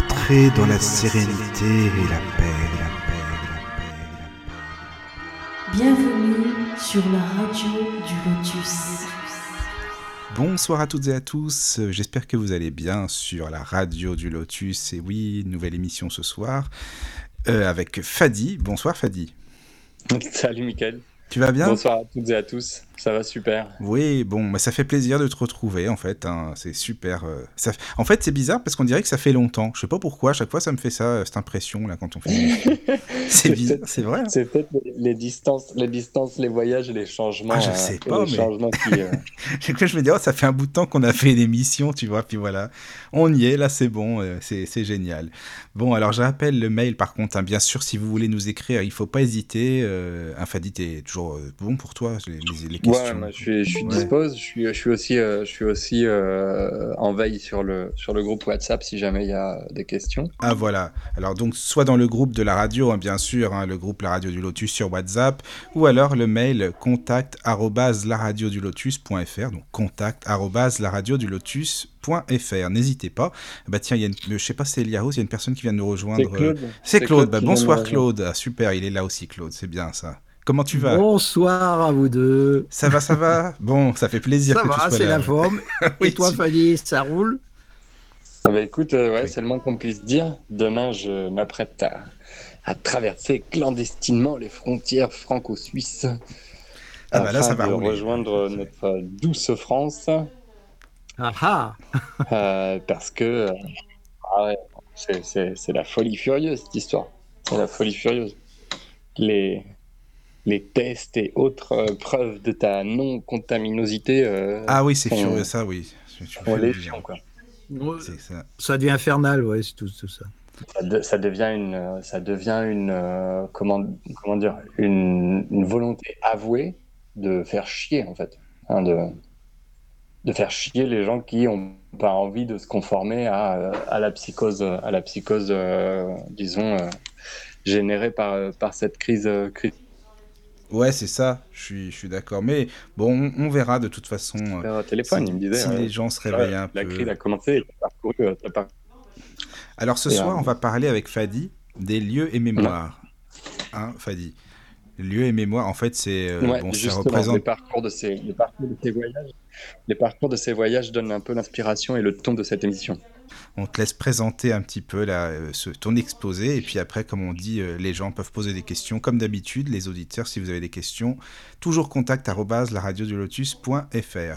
Entrez dans la sérénité et la paix, la paix, la paix, la paix. Bienvenue sur la radio du Lotus. Bonsoir à toutes et à tous, j'espère que vous allez bien sur la radio du Lotus. Et oui, nouvelle émission ce soir euh, avec Fadi. Bonsoir Fadi. Salut Mickaël. Tu vas bien? Bonsoir à toutes et à tous. Ça va super. Oui, bon, bah, ça fait plaisir de te retrouver en fait. hein. C'est super. euh, ça... En fait, c'est bizarre parce qu'on dirait que ça fait longtemps. Je sais pas pourquoi. À chaque fois, ça me fait ça, euh, cette impression là quand on fait. c'est bizarre. C'est vrai. hein. C'est peut-être les- distances, les distances, les voyages et les changements. Ah, je euh, sais et pas, les mais- changements qui. euh, je me dis, oh, ça fait un bout de temps qu'on a fait une émission, tu vois. Puis voilà, on y est. Là, c'est bon. euh, c'est génial. Bon, alors je rappelle le mail. Par contre, hein, bien sûr, si vous voulez nous écrire, il faut pas hésiter. Euh, Infadit est toujours euh, bon pour toi les, les- les Ouais, moi, je suis, je suis Ouais. dispose. Je suis, je suis aussi, euh, je suis aussi euh, en veille sur le, sur le groupe WhatsApp si jamais il y a des questions. Ah voilà. Alors donc soit dans le groupe de la radio, hein, bien sûr, hein, le groupe La Radio du Lotus sur WhatsApp, ou alors le mail contact laradiodulotus.fr, donc contact laradiodulotus.fr. N'hésitez pas. Bah tiens, il y a une, je sais pas si c'est Eliaros, il y a une personne qui vient de nous rejoindre. C'est Claude. euh, C'est Claude. Bah, bonsoir. Claude. Ah, super, il est là aussi Claude. C'est bien ça. Comment tu vas? Bonsoir à vous deux. Ça va, ça va? Bon, ça fait plaisir Ça que tu va, sois c'est là. la forme. Oui, Et toi, tu- Fanny, ça roule? Ah bah écoute, euh, ouais, Oui. c'est le moins qu'on puisse dire. Demain, je m'apprête à, à traverser clandestinement les frontières franco-suisses. Ah bah là, afin ça va de rouler. rejoindre notre douce France. Ah ah Euh, parce que euh, ah ouais, c'est- c'est c'est la folie furieuse cette histoire. C'est la folie furieuse. Les, les tests et autres euh, preuves de ta non-contaminosité euh, Ah oui, c'est furieux ça, oui. Tu- tu sont fais le légion, bien. quoi. C'est ça. Ça devient infernal, ouais, c'est tout, tout ça. Ça, de- ça devient une, euh, ça devient une, euh, comment, comment dire, une, une volonté avouée de faire chier en fait, Hein, de, de faire chier les gens qui ont pas envie de se conformer à, à la psychose, à la psychose, euh, disons, euh, générée par, par cette crise. euh, crise. Ouais, c'est ça, je suis, je suis d'accord. Mais bon, on, on verra de toute façon euh, Euh, téléphone, si, il me disait. si euh, les gens se réveillent un la peu. crise a commencé, t'as parcouru, euh, t'as par- Alors ce Et, soir, euh, on va parler avec Fadi des lieux et mémoires. Hein, Fadi? Lieux et mémoires, en fait, c'est. euh, Ouais, bon, ça représente. les parcours de ces, les parcours de ces voyages, les parcours de ces voyages donnent un peu l'inspiration et le ton de cette émission. On te laisse présenter un petit peu là, euh, ce, ton exposé. Et puis après, comme on dit, euh, les gens peuvent poser des questions. Comme d'habitude, les auditeurs, si vous avez des questions, toujours contact.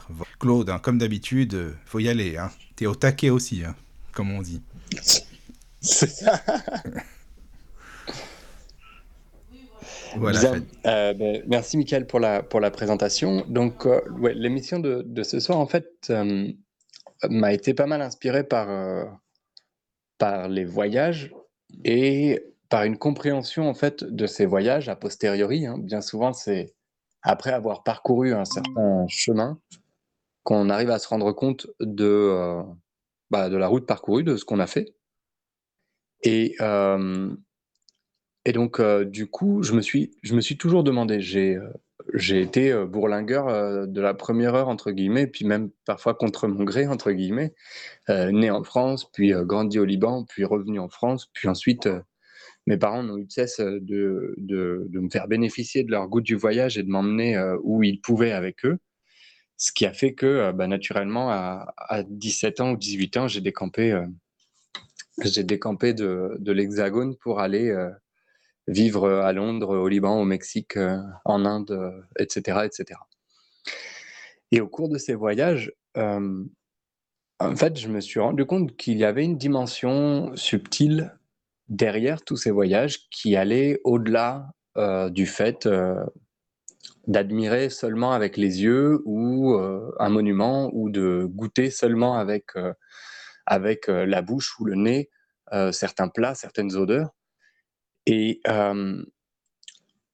Vo- Claude, hein, comme d'habitude, euh, faut y aller. Hein. T'es au taquet aussi, hein, comme on dit. C'est ça. Voilà. Euh, ben, merci Michael pour la, pour la présentation. Donc, euh, ouais, l'émission de, de ce soir, en fait, euh, m'a été pas mal inspirée par, euh, par les voyages et par une compréhension, en fait, de ces voyages a posteriori. hein. Bien souvent, c'est après avoir parcouru un certain chemin qu'on arrive à se rendre compte de, euh, bah, de la route parcourue, de ce qu'on a fait. Et, euh, et donc, du coup, je me suis, je me suis toujours demandé, j'ai j'ai été euh, bourlingueur euh, de la première heure, entre guillemets, puis même parfois contre mon gré, entre guillemets, euh, né en France, puis grandi au Liban, puis revenu en France, puis ensuite, mes parents n'ont eu de cesse de, de, me faire bénéficier de leur goût du voyage et de m'emmener où ils pouvaient avec eux. Ce qui a fait que, bah, naturellement, à, à 17 ans ou 18 ans, j'ai décampé, j'ai décampé de, de l'Hexagone pour aller vivre à Londres, au Liban, au Mexique, euh, en Inde, euh, etc., etc. Et au cours de ces voyages, euh, en fait, je me suis rendu compte qu'il y avait une dimension subtile derrière tous ces voyages qui allait au-delà du fait d'admirer seulement avec les yeux ou un monument ou de goûter seulement avec, avec la bouche ou le nez certains plats, certaines odeurs. Et, euh,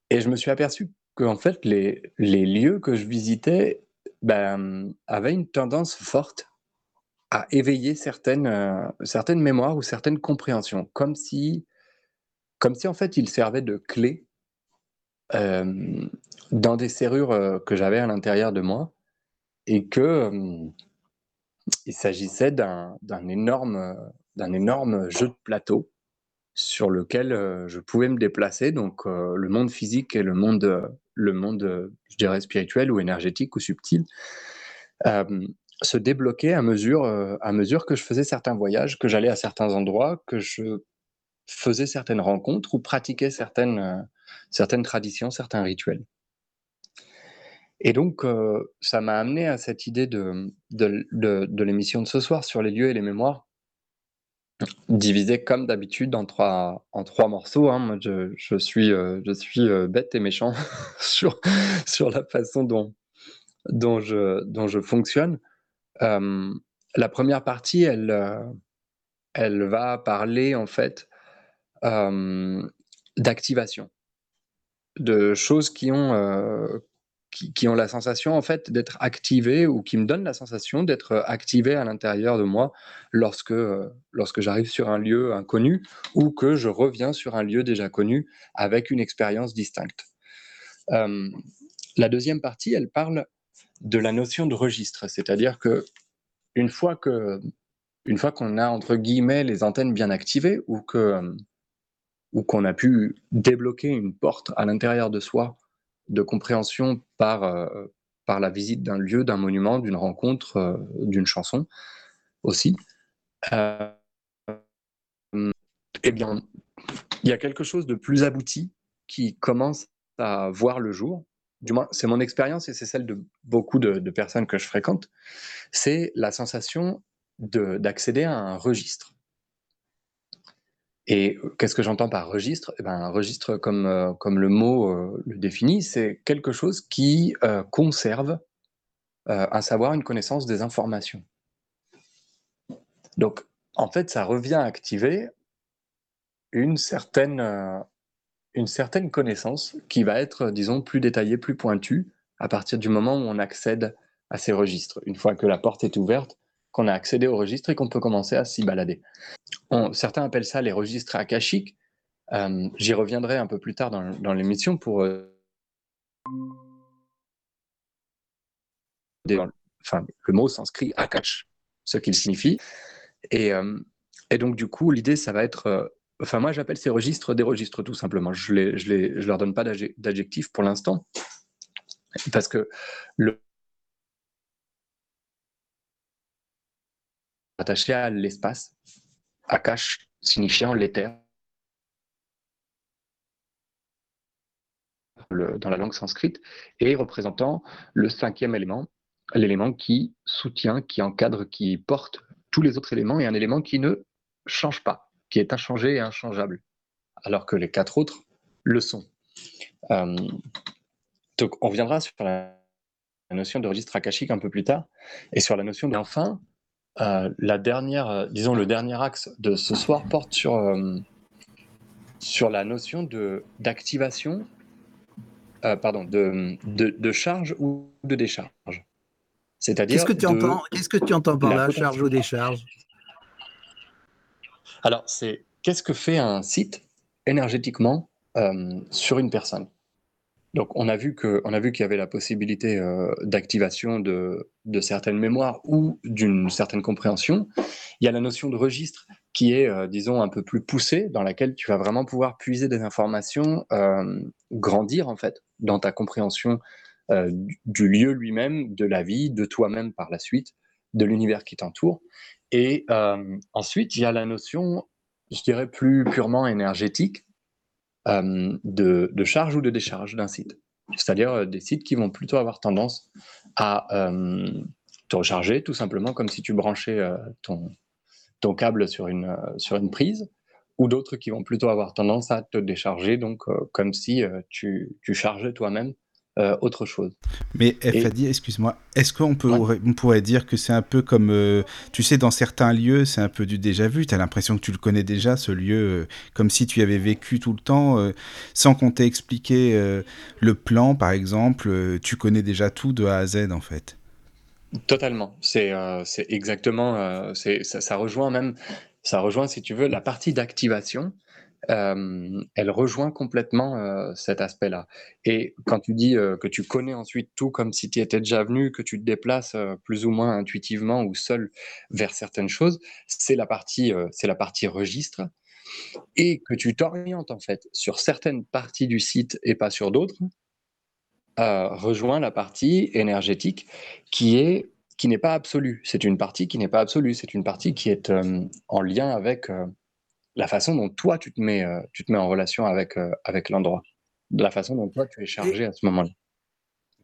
et je me suis aperçu que en fait, les, les lieux que je visitais ben, avaient une tendance forte à éveiller certaines, euh, certaines mémoires ou certaines compréhensions, comme si, comme si en fait ils servaient de clé euh, dans des serrures que j'avais à l'intérieur de moi et que il s'agissait d'un énorme, énorme jeu de plateau sur lequel je pouvais me déplacer. Donc le monde physique et le monde, le monde, je dirais spirituel ou énergétique ou subtil, se débloquaient à mesure, à mesure que je faisais certains voyages, que j'allais à certains endroits, que je faisais certaines rencontres ou pratiquais certaines, certaines traditions, certains rituels. Et donc, ça m'a amené à cette idée de, de, de l'émission de ce soir sur les lieux et les mémoires, divisé comme d'habitude en trois, en trois morceaux. Hein. Moi, je, je suis, euh, je suis euh, bête et méchant sur, sur la façon dont, dont, je, dont je fonctionne. Euh, la première partie, elle, elle va parler en fait d'activation, de choses qui ont, qui, ont la sensation en fait d'être activés ou qui me donnent la sensation d'être activés à l'intérieur de moi lorsque, euh, lorsque j'arrive sur un lieu inconnu ou que je reviens sur un lieu déjà connu avec une expérience distincte. Euh, la deuxième partie, elle parle de la notion de registre, c'est-à-dire que une fois que une fois qu'on a entre guillemets les antennes bien activées ou que ou qu'on a pu débloquer une porte à l'intérieur de soi de compréhension par, euh, par la visite d'un lieu, d'un monument, d'une rencontre, euh, d'une chanson aussi. Euh, eh bien, il y a quelque chose de plus abouti qui commence à voir le jour. Du moins, c'est mon expérience et c'est celle de beaucoup de, personnes que je fréquente. C'est la sensation d'accéder à un registre. Et qu'est-ce que j'entends par registre? Eh ben, Un registre, comme, euh, comme le mot euh, le définit, c'est quelque chose qui euh, conserve un savoir, une connaissance des informations. Donc, en fait, ça revient à activer une certaine, une certaine connaissance qui va être, disons, plus détaillée, plus pointue, à partir du moment où on accède à ces registres. Une fois que la porte est ouverte, qu'on a accédé au registre et qu'on peut commencer à s'y balader. certains appellent ça les registres akashiques. Euh, j'y reviendrai un peu plus tard dans, l'émission pour. Euh, enfin, le mot s'inscrit akash, ce qu'il signifie. Et, euh, donc, du coup, l'idée, ça va être. enfin, moi, j'appelle ces registres des registres, tout simplement. Je ne je je leur donne pas d'adjectif pour l'instant. Parce que le, attaché à l'espace, Akash signifiant l'éther dans la langue sanscrite, et représentant le cinquième élément, l'élément qui soutient, qui encadre, qui porte tous les autres éléments, et un élément qui ne change pas, qui est inchangé et inchangeable, alors que les quatre autres le sont. Euh, donc on reviendra sur la notion de registre akashique un peu plus tard, et sur la notion d'enfin, euh, la dernière, euh, disons le dernier axe de ce soir porte sur, euh, sur la notion de d'activation, pardon, de, de, charge ou de décharge. C'est-à-dire. Qu'est-ce que tu entends Qu'est-ce que tu entends par là, charge ou décharge? Alors, c'est qu'est-ce que fait un site énergétiquement sur une personne? Donc, on a vu qu'il y avait la possibilité euh, d'activation de, de, certaines mémoires ou d'une certaine compréhension. Il y a la notion de registre qui est, euh, disons, un peu plus poussée, dans laquelle tu vas vraiment pouvoir puiser des informations, euh, grandir en fait dans ta compréhension du lieu lui-même, de la vie, de toi-même par la suite, de l'univers qui t'entoure. Et ensuite, il y a la notion, je dirais, plus purement énergétique, euh, de, charge ou de décharge d'un site. C'est-à-dire euh, des sites qui vont plutôt avoir tendance à euh, te recharger, tout simplement comme si tu branchais ton, ton câble sur une, sur une prise, ou d'autres qui vont plutôt avoir tendance à te décharger, donc comme si tu, tu chargeais toi-même euh, autre chose. Mais FAD, excuse-moi, est-ce qu'on peut, on pourrait dire que c'est un peu comme, euh, tu sais, dans certains lieux, c'est un peu du déjà vu, tu as l'impression que tu le connais déjà, ce lieu, euh, comme si tu y avais vécu tout le temps, sans qu'on t'ait expliqué le plan, par exemple, tu connais déjà tout de A à Z, en fait. Totalement, c'est exactement, ça, ça, rejoint même, ça rejoint, si tu veux, la partie d'activation elle rejoint complètement cet aspect-là. Et quand tu dis que tu connais ensuite tout comme si tu étais déjà venu, que tu te déplaces plus ou moins intuitivement ou seul vers certaines choses, c'est la partie, c'est la partie registre. Et que tu t'orientes en fait sur certaines parties du site et pas sur d'autres, rejoint la partie énergétique qui est qui n'est pas absolue. C'est une partie qui n'est pas absolue. C'est une partie qui est en lien avec la façon dont toi tu te mets, euh, tu te mets en relation avec, euh, avec l'endroit, la façon dont toi tu es chargé à ce moment-là.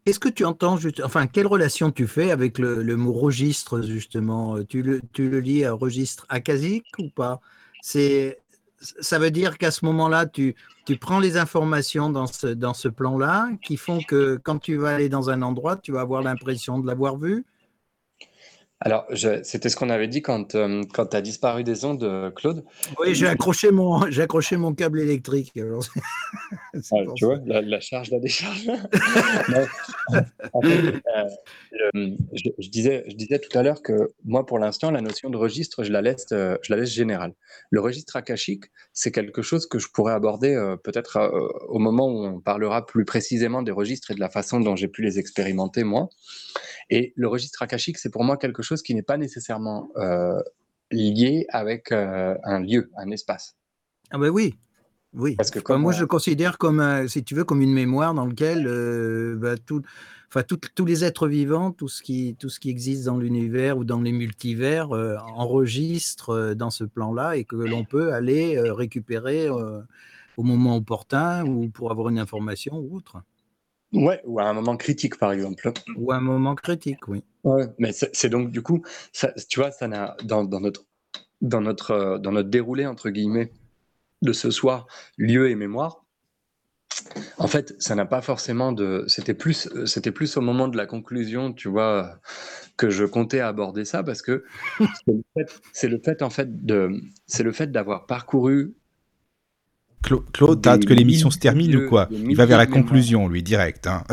Qu'est-ce que tu entends enfin, quelle relation tu fais avec le, mot registre justement? Tu le, tu le lis à registre akasique ou pas? Ça veut dire qu'à ce moment-là, tu, tu prends les informations dans ce, dans ce plan-là qui font que quand tu vas aller dans un endroit, tu vas avoir l'impression de l'avoir vu alors, c'était ce qu'on avait dit quand, euh, quand tu as disparu des ondes, euh, Claude. Oui, j'ai accroché, mon, accroché mon câble électrique. Ah, tu vois, la, charge, la décharge. Euh, je, disais, je disais tout à l'heure que moi, pour l'instant, la notion de registre, je la laisse, je la laisse générale. Le registre akashique, c'est quelque chose que je pourrais aborder peut-être au moment où on parlera plus précisément des registres et de la façon dont j'ai pu les expérimenter, moi. Et le registre akashique, c'est pour moi quelque chose qui n'est pas nécessairement euh, lié avec euh, un lieu, un espace. Ah ben oui, oui. Parce que comme moi, je le considère comme, si tu veux, comme une mémoire dans laquelle euh, bah, tout, enfin, tous les êtres vivants, tout ce qui, tout ce qui existe dans l'univers ou dans les multivers enregistre dans ce plan-là et que l'on peut aller récupérer au moment opportun ou pour avoir une information ou autre. Ouais, ou à un moment critique, par exemple. Ou à un moment critique, oui. Ouais, mais c'est donc du coup, ça, tu vois, ça n'a dans, dans, notre dans notre euh, dans notre déroulé entre guillemets de ce soir, lieu et mémoire. En fait, ça n'a pas forcément de. C'était plus, c'était plus au moment de la conclusion, tu vois, que je comptais aborder ça parce que c'est le, le fait, en fait de, c'est le fait d'avoir parcouru Claude, t'as hâte que l'émission se termine ou quoi Il va vers la conclusion, lui, direct. Hein.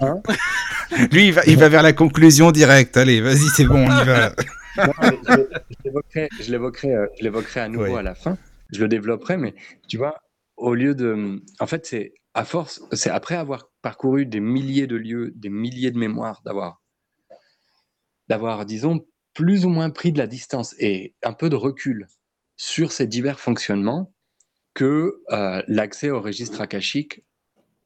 hein lui, il va, il va, vers la conclusion direct. Allez, vas-y, c'est bon, on y va. je l'évoquerai euh, à nouveau à la fin. Je le développerai, mais tu vois, au lieu de. En fait, c'est à force, c'est après avoir parcouru des milliers de lieux, des milliers de mémoires, d'avoir, d'avoir, disons, plus ou moins pris de la distance et un peu de recul sur ces divers fonctionnements, que euh, l'accès au registre akashique,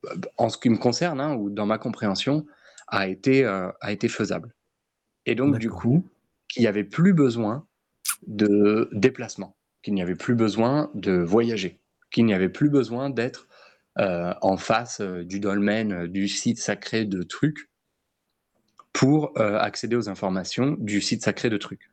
euh, en ce qui me concerne, hein, ou dans ma compréhension, a été, euh, a été faisable. Et donc, du coup, qu'il n'y avait plus besoin de déplacement, qu'il n'y avait plus besoin de voyager, qu'il n'y avait plus besoin d'être en face du dolmen, du site sacré de trucs, pour accéder aux informations du site sacré de trucs.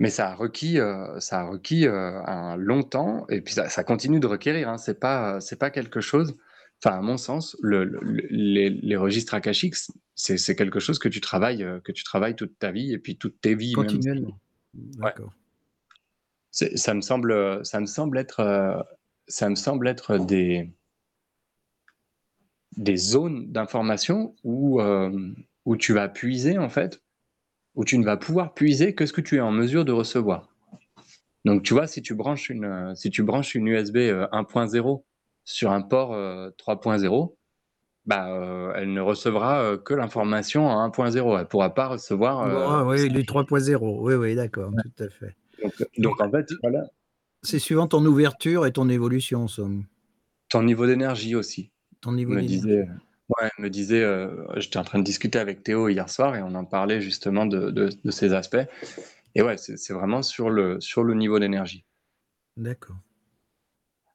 Mais ça a requis, euh, ça a requis euh, un long temps, et puis ça, continue de requérir. Hein. C'est pas, c'est pas quelque chose. Enfin, à mon sens, le, les, registres akashiques, c'est quelque chose que tu travailles, euh, que tu travailles toute ta vie et puis toutes tes vies. Continuellement. D'accord. Ça me semble, ça me semble être, ça me semble être des des zones d'information où où tu vas puiser en fait où tu ne vas pouvoir puiser que ce que tu es en mesure de recevoir. Donc, tu vois, si tu branches une, euh, si tu branches une USB 1.0 euh, sur un port 3.0, euh, bah, elle ne recevra que l'information en 1.0. Elle ne pourra pas recevoir. oui, du 3.0. Oui, oui, d'accord, tout à fait. Donc, en fait, voilà. C'est suivant ton ouverture et ton évolution, somme. Ton niveau d'énergie aussi. Ton niveau d'énergie. Ouais, me disait, euh, j'étais en train de discuter avec Théo hier soir et on en parlait justement de, ces aspects. Et ouais, c'est vraiment sur le, sur le niveau d'énergie. D'accord.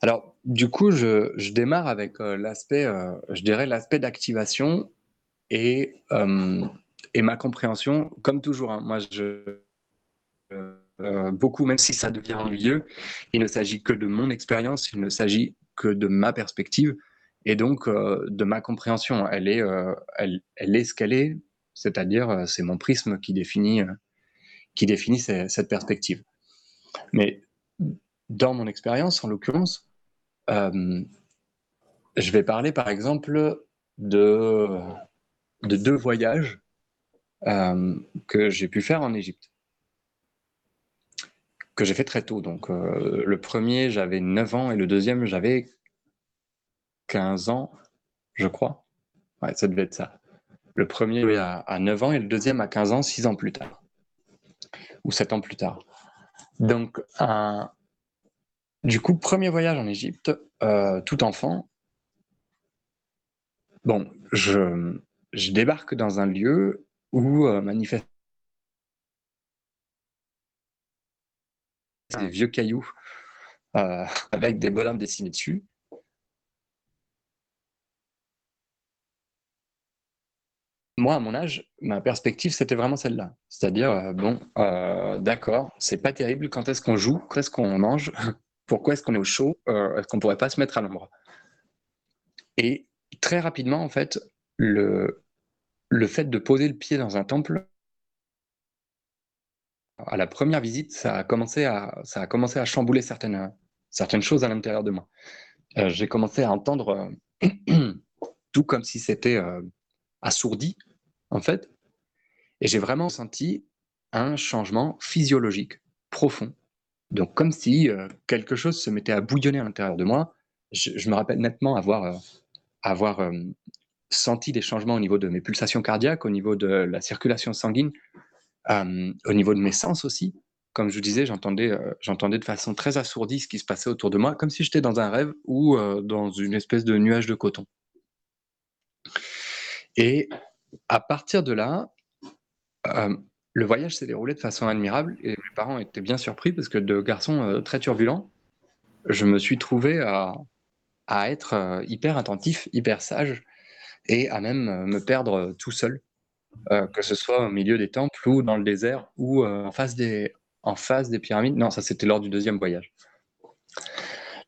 Alors, du coup, je, démarre avec euh, l'aspect, euh, je dirais, l'aspect d'activation et, et ma compréhension, comme toujours. Hein. moi, je. beaucoup, même si ça devient ennuyeux, il ne s'agit que de mon expérience, il ne s'agit que de ma perspective. Et donc, euh, de ma compréhension, elle est, euh, elle, elle, est ce qu'elle est, c'est-à-dire euh, c'est mon prisme qui définit, qui définit cette perspective. Mais dans mon expérience, en l'occurrence, je vais parler par exemple de, de deux voyages que j'ai pu faire en Égypte. que j'ai fait très tôt. Donc, le premier, j'avais 9 ans et le deuxième, j'avais 15 ans, je crois. Ouais, ça devait être ça. Le premier à, à 9 ans et le deuxième à 15 ans, 6 ans plus tard. Ou 7 ans plus tard. Donc, du coup, premier voyage en Égypte, tout enfant. Bon, je, je débarque dans un lieu où manifeste des vieux cailloux euh, avec des bonhommes dessinés dessus. Moi, à mon âge, ma perspective, c'était vraiment celle-là. C'est-à-dire, euh, bon, euh, d'accord, c'est pas terrible, quand est-ce qu'on joue, quand est-ce qu'on mange, pourquoi est-ce qu'on est au chaud, est-ce qu'on pourrait pas se mettre à l'ombre? Et très rapidement, en fait, le, le fait de poser le pied dans un temple, à la première visite, ça a commencé à, ça a commencé à chambouler certaines, certaines choses à l'intérieur de moi. Euh, j'ai commencé à entendre euh, tout comme si c'était euh, assourdi, en fait. Et j'ai vraiment senti un changement physiologique profond. Donc, comme si quelque chose se mettait à bouillonner à l'intérieur de moi. Je, me rappelle nettement avoir, avoir senti des changements au niveau de mes pulsations cardiaques, au niveau de la circulation sanguine, au niveau de mes sens aussi. Comme je vous disais, j'entendais, euh, j'entendais de façon très assourdie ce qui se passait autour de moi, comme si j'étais dans un rêve ou euh, dans une espèce de nuage de coton. Et à partir de là, le voyage s'est déroulé de façon admirable et mes parents étaient bien surpris parce que de garçon euh, très turbulent, je me suis trouvé à, être hyper attentif, hyper sage et à même me perdre tout seul euh, que ce soit au milieu des temples ou dans le désert ou euh, en, face des, en face des pyramides. Non, ça c'était lors du deuxième voyage.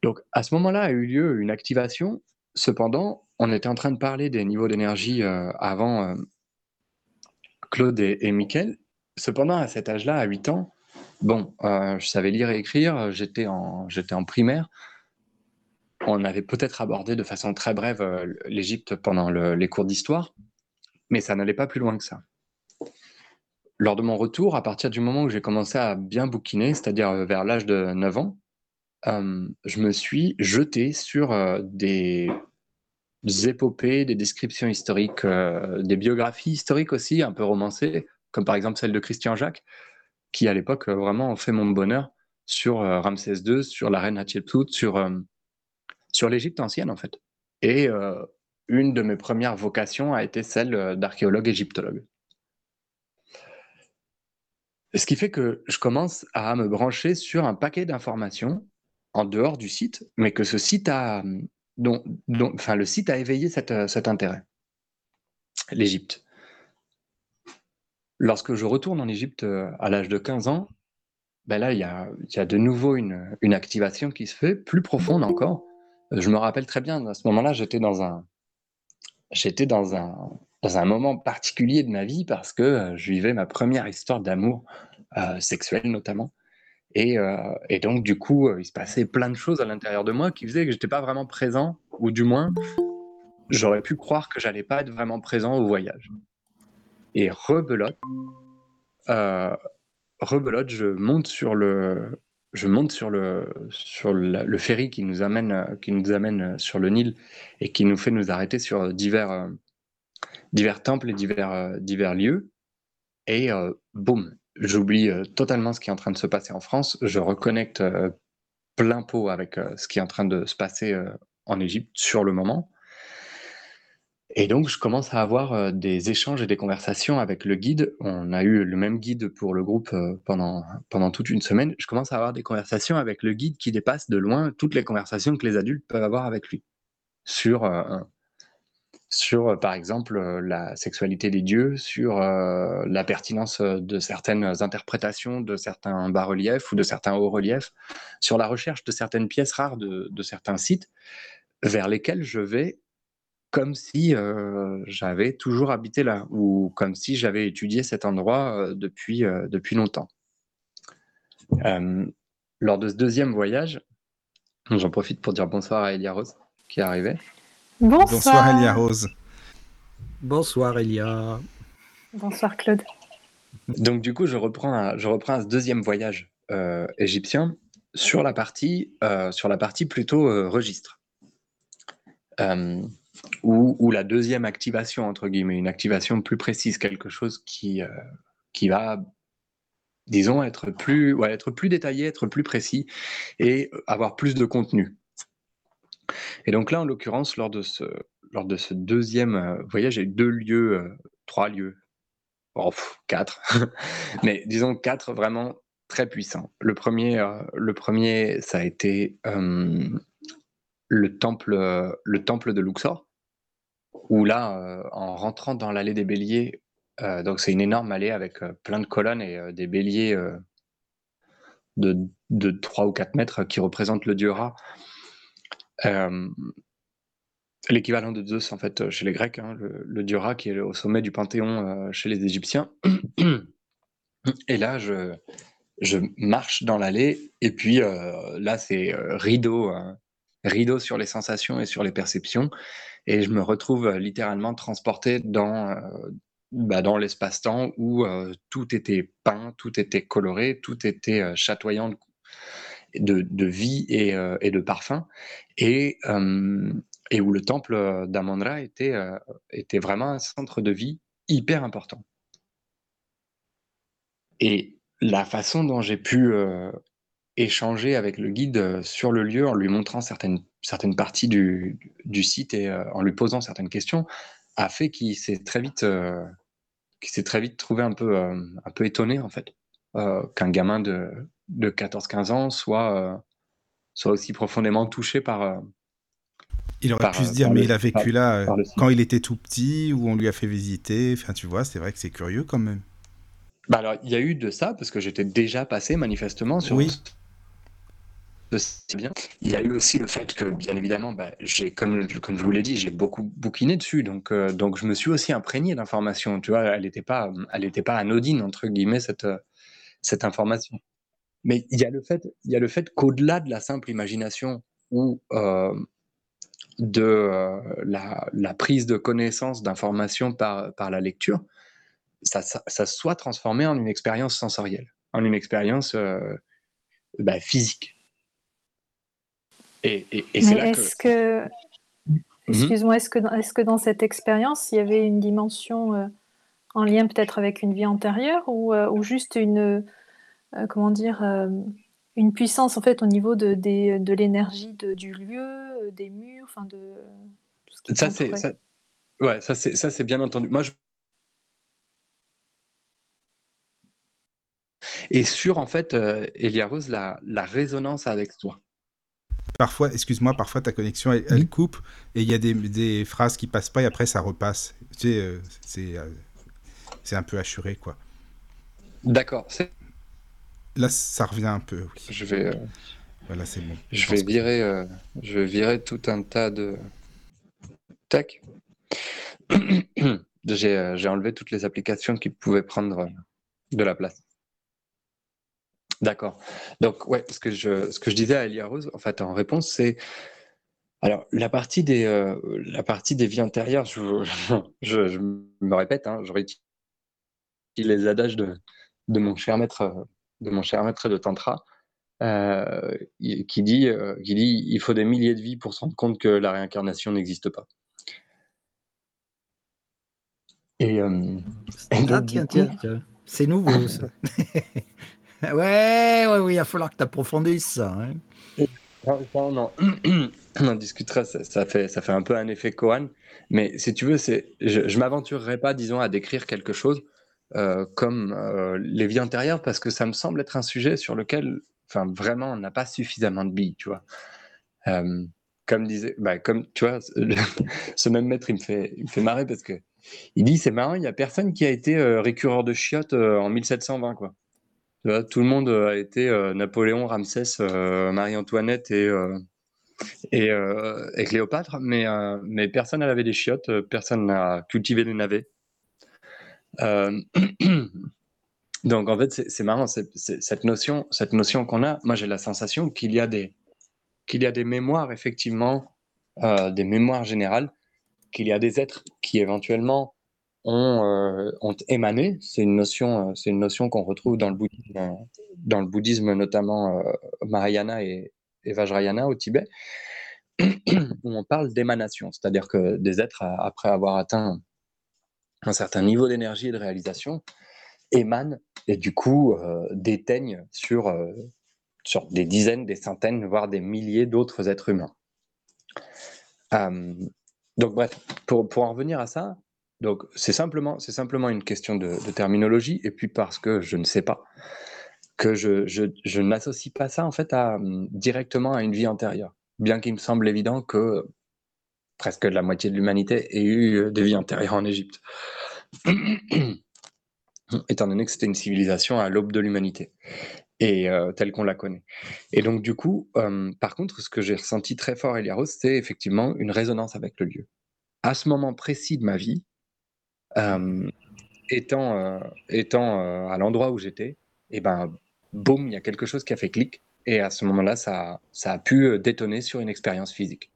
Donc à ce moment-là a eu lieu une activation. Cependant, on était en train de parler des niveaux d'énergie euh, avant Claude et, et Mickaël. Cependant, à cet âge-là, à 8 ans, bon, je savais lire et écrire, j'étais en, j'étais en primaire. On avait peut-être abordé de façon très brève l'Égypte pendant les cours d'histoire mais ça n'allait pas plus loin que ça. Lors de mon retour, à partir du moment où j'ai commencé à bien bouquiner, c'est-à-dire euh, vers l'âge de 9 ans, euh, je me suis jeté sur euh, des, épopées, des descriptions historiques, des biographies historiques aussi, un peu romancées, comme par exemple celle de Christian Jacques, qui à l'époque vraiment fait mon bonheur sur Ramsès II, sur la reine Hatshepsut, sur, sur l'Égypte ancienne en fait. Et une de mes premières vocations a été celle euh, d'archéologue égyptologue. Ce qui fait que je commence à me brancher sur un paquet d'informations en dehors du site, mais que ce site a, dont, enfin, le site a éveillé euh, cet intérêt. L'Égypte. Lorsque je retourne en Égypte euh, à l'âge de 15 ans, ben là, il y a, de nouveau une, activation qui se fait, plus profonde encore. Je me rappelle très bien, à ce moment-là, j'étais dans un, j'étais dans un, dans un moment particulier de ma vie parce que euh, je vivais ma première histoire d'amour euh, sexuel notamment. Et, euh, et, donc, du coup, il se passait plein de choses à l'intérieur de moi qui faisaient que j'étais pas vraiment présent, ou du moins, j'aurais pu croire que j'allais pas être vraiment présent au voyage. Et rebelote, rebelote, je monte sur le, je monte sur le, sur le ferry qui nous, amène, qui nous amène sur le Nil et qui nous fait nous arrêter sur divers, divers temples et divers, divers lieux. Et euh, boum, j'oublie euh, totalement ce qui est en train de se passer en France. Je reconnecte euh, plein pot avec ce qui est en train de se passer en Égypte sur le moment. Et donc, je commence à avoir euh, des échanges et des conversations avec le guide. On a eu le même guide pour le groupe euh, pendant, pendant toute une semaine. Je commence à avoir des conversations avec le guide qui dépassent de loin toutes les conversations que les adultes peuvent avoir avec lui. Sur, euh, sur par exemple, la sexualité des dieux, sur la pertinence de certaines interprétations de certains bas-reliefs ou de certains hauts-reliefs, sur la recherche de certaines pièces rares de, de certains sites vers lesquels je vais comme si j'avais toujours habité là, ou comme si j'avais étudié cet endroit depuis, depuis longtemps. lors de ce deuxième voyage, j'en profite pour dire bonsoir à Elia Rose qui est arrivée. Bonsoir, bonsoir Elia Rose. Bonsoir Elia. Bonsoir Claude. Donc du coup, je reprends, je reprends ce deuxième voyage égyptien sur la partie, sur la partie plutôt registre. Ou, la deuxième activation, entre guillemets, une activation plus précise, quelque chose qui, qui va, disons, être plus, ouais, être plus détaillé, être plus précis et avoir plus de contenu. Et donc là, en l'occurrence, lors de ce, lors de ce deuxième voyage, j'ai eu deux lieux, trois lieux, oh, quatre, mais disons quatre vraiment très puissants. Le premier, le premier ça a été le, temple, le temple de Luxor, où là, en rentrant dans l'allée des béliers, donc c'est une énorme allée avec plein de colonnes et des béliers de, de 3 ou 4 mètres qui représentent le dieu Ra. L'équivalent de Zeus, en fait, chez les Grecs, hein, le, Ra qui est au sommet du Panthéon chez les Égyptiens. Et là, je, je marche dans l'allée, et puis là, c'est rideau, hein, rideau sur les sensations et sur les perceptions et je me retrouve littéralement transporté dans, bah, dans l'espace-temps où tout était peint, tout était coloré, tout était chatoyant de, de vie et, et, de parfum, et, et où le temple d'Amandra était, était vraiment un centre de vie hyper important. Et la façon dont j'ai pu échanger avec le guide sur le lieu en lui montrant certaines certaines parties du, site et euh, en lui posant certaines questions, a fait qu'il s'est très vite, euh, s'est très vite trouvé un peu, euh, un peu étonné en fait, qu'un gamin de 14-15 ans soit, soit aussi profondément touché par. il aurait pu se dire, mais il a vécu là quand il était tout petit, ou on lui a fait visiter. Enfin, tu vois, c'est vrai que c'est curieux quand même. Bah alors, il y a eu de ça, parce que j'étais déjà passé manifestement sur oui bien. Il y a eu aussi le fait que, bien évidemment, bah, j'ai, comme, comme je vous l'ai dit, j'ai beaucoup bouquiné dessus, donc, euh, donc je me suis aussi imprégné d'informations. Tu vois, elle n'était pas, elle pas anodine entre guillemets cette, cette information. Mais il y a le fait, il y a le fait qu'au-delà de la simple imagination ou euh, de euh, la, la, prise de connaissance d'informations par, par la lecture, ça, ça, soit transformé en une expérience sensorielle, en une expérience bah, physique. Et, est-ce que... Mhm. Excuse-moi, est-ce que, est que dans cette expérience, il y avait une dimension euh, en lien peut-être avec une vie antérieure ou, euh, ou juste une, euh, comment dire, une puissance en fait au niveau de, de l'énergie du lieu, des murs, enfin de tout ce qui ça c'est ça, ouais, ça c'est ça c'est bien entendu. Moi je et sur en fait Elia Rose la, la résonance avec toi. Parfois, excuse-moi, parfois ta connexion elle, coupe et il y a des, des, phrases qui passent pas et après ça repasse. Tu sais, euh, c'est euh, c'est un peu assuré quoi. D'accord. Là, ça revient un peu. Oui. Je vais. Euh, voilà, c'est bon. Je, vais virer. je vais virer tout un tas de. Tac. J'ai enlevé toutes les applications qui pouvaient prendre de la place. D'accord. Donc, ouais, ce que je, ce que je disais à Elia Rose, en fait, en réponse, c'est. Alors, la partie des, euh, la partie des vies antérieures, je, je, me répète, hein, je réutilise les adages de, de, mon cher maître, de mon cher maître de Tantra, euh, qui, dit, euh, qui dit il faut des milliers de vies pour se rendre compte que la réincarnation n'existe pas. Et, ah, tiens, tiens, c'est nouveau ça. Ouais, ouais, oui, il va falloir que tu approfondisses ça. Hein. Non, non, on en discutera, ça, fait, ça fait un peu un effet Kohan. Mais si tu veux, c'est, je ne m'aventurerai pas, disons, à décrire quelque chose euh, comme euh, les vies antérieures parce que ça me semble être un sujet sur lequel, enfin, vraiment, on n'a pas suffisamment de billes, tu vois. Euh, comme disait, bah, comme tu vois, ce même maître, il me fait, me fait marrer parce que il dit c'est marrant, il n'y a personne qui a été récurreur de chiottes en 1720, quoi tout le monde euh, a été euh, Napoléon, Ramsès, euh, Marie-Antoinette et, et, Cléopâtre, mais, mais personne n'a lavé des chiottes, personne n'a cultivé des navets. donc en fait, c'est marrant, cette notion, cette notion qu'on a. Moi, j'ai la sensation qu'il y a des y a des mémoires effectivement, des mémoires générales, qu'il y a des êtres qui éventuellement ont, euh, ont émané. C'est une notion, euh, c'est une notion qu'on retrouve dans le bouddhisme, notamment Mahayana et, et Vajrayana au Tibet, où on parle d'émanation, c'est-à-dire que des êtres, après avoir atteint un certain niveau d'énergie et de réalisation, émanent et du coup déteignent sur, sur des dizaines, des centaines, voire des milliers d'autres êtres humains. donc bref, pour, pour en revenir à ça, donc c'est simplement, simplement une question de, terminologie, et puis parce que je ne sais pas, que je, je, je n'associe pas ça en fait à, directement à une vie antérieure. Bien qu'il me semble évident que presque la moitié de l'humanité ait eu des vies antérieures en Égypte. Étant donné que c'était une civilisation à l'aube de l'humanité et euh, telle qu'on la connaît. Et donc du coup, euh, par contre, ce que j'ai ressenti très fort, Eliaros, c'est effectivement une résonance avec le lieu. À ce moment précis de ma vie, euh, étant, euh, euh, à l'endroit où j'étais, et ben, boum, il y a quelque chose qui a fait clic. Et à ce moment-là, ça a pu détonner sur une expérience physique.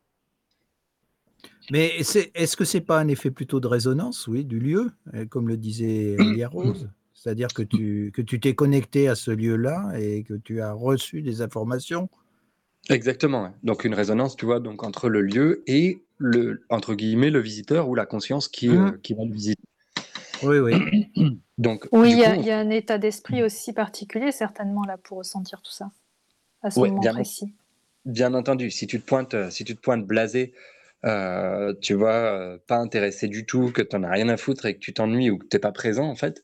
Mais est-ce que c'est pas un effet plutôt de résonance, oui, du lieu, comme le disait Elia Rose? C'est-à-dire que tu que tu t'es connecté à ce lieu-là et que tu as reçu des informations? Exactement. Donc une résonance, tu vois, donc entre le lieu et le entre guillemets le visiteur ou la conscience qui, mmh. qui va le visiter. Oui, oui. Donc, oui, il y, a un état d'esprit aussi particulier, certainement, là, pour ressentir tout ça, à ce moment bien, précis. Bien entendu, si tu te pointes, euh, si tu te pointes blasé, euh, tu vois, euh, pas intéressé du tout, que tu n'en as rien à foutre et que tu t'ennuies ou que tu n'es pas présent, en fait,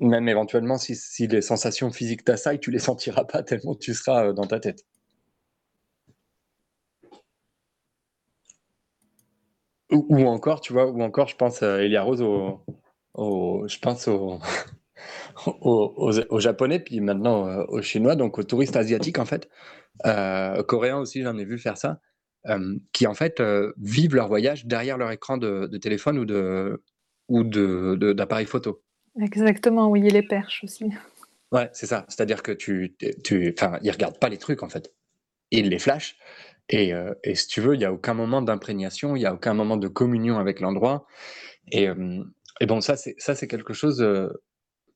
même éventuellement, si, les sensations physiques t'assaillent, tu les sentiras pas tellement tu seras dans ta tête. Ou, encore, tu vois, ou encore, je pense, à Elia Rose, au, je pense au, aux, Japonais, puis maintenant euh, aux Chinois, donc aux touristes asiatiques, en fait. Euh, coréens aussi, j'en ai vu faire ça. Euh, qui, en fait, vivent leur voyage derrière leur écran de, téléphone ou de ou d'appareil photo. Exactement, oui, et les perches aussi. Ouais, c'est ça. C'est-à-dire que tu, tu, enfin, ils regardent pas les trucs en fait. Ils les flashent euh, et, si tu veux, il n'y a aucun moment d'imprégnation, il n'y a aucun moment de communion avec l'endroit. Et, euh, bon, ça, c'est ça, c'est quelque chose euh,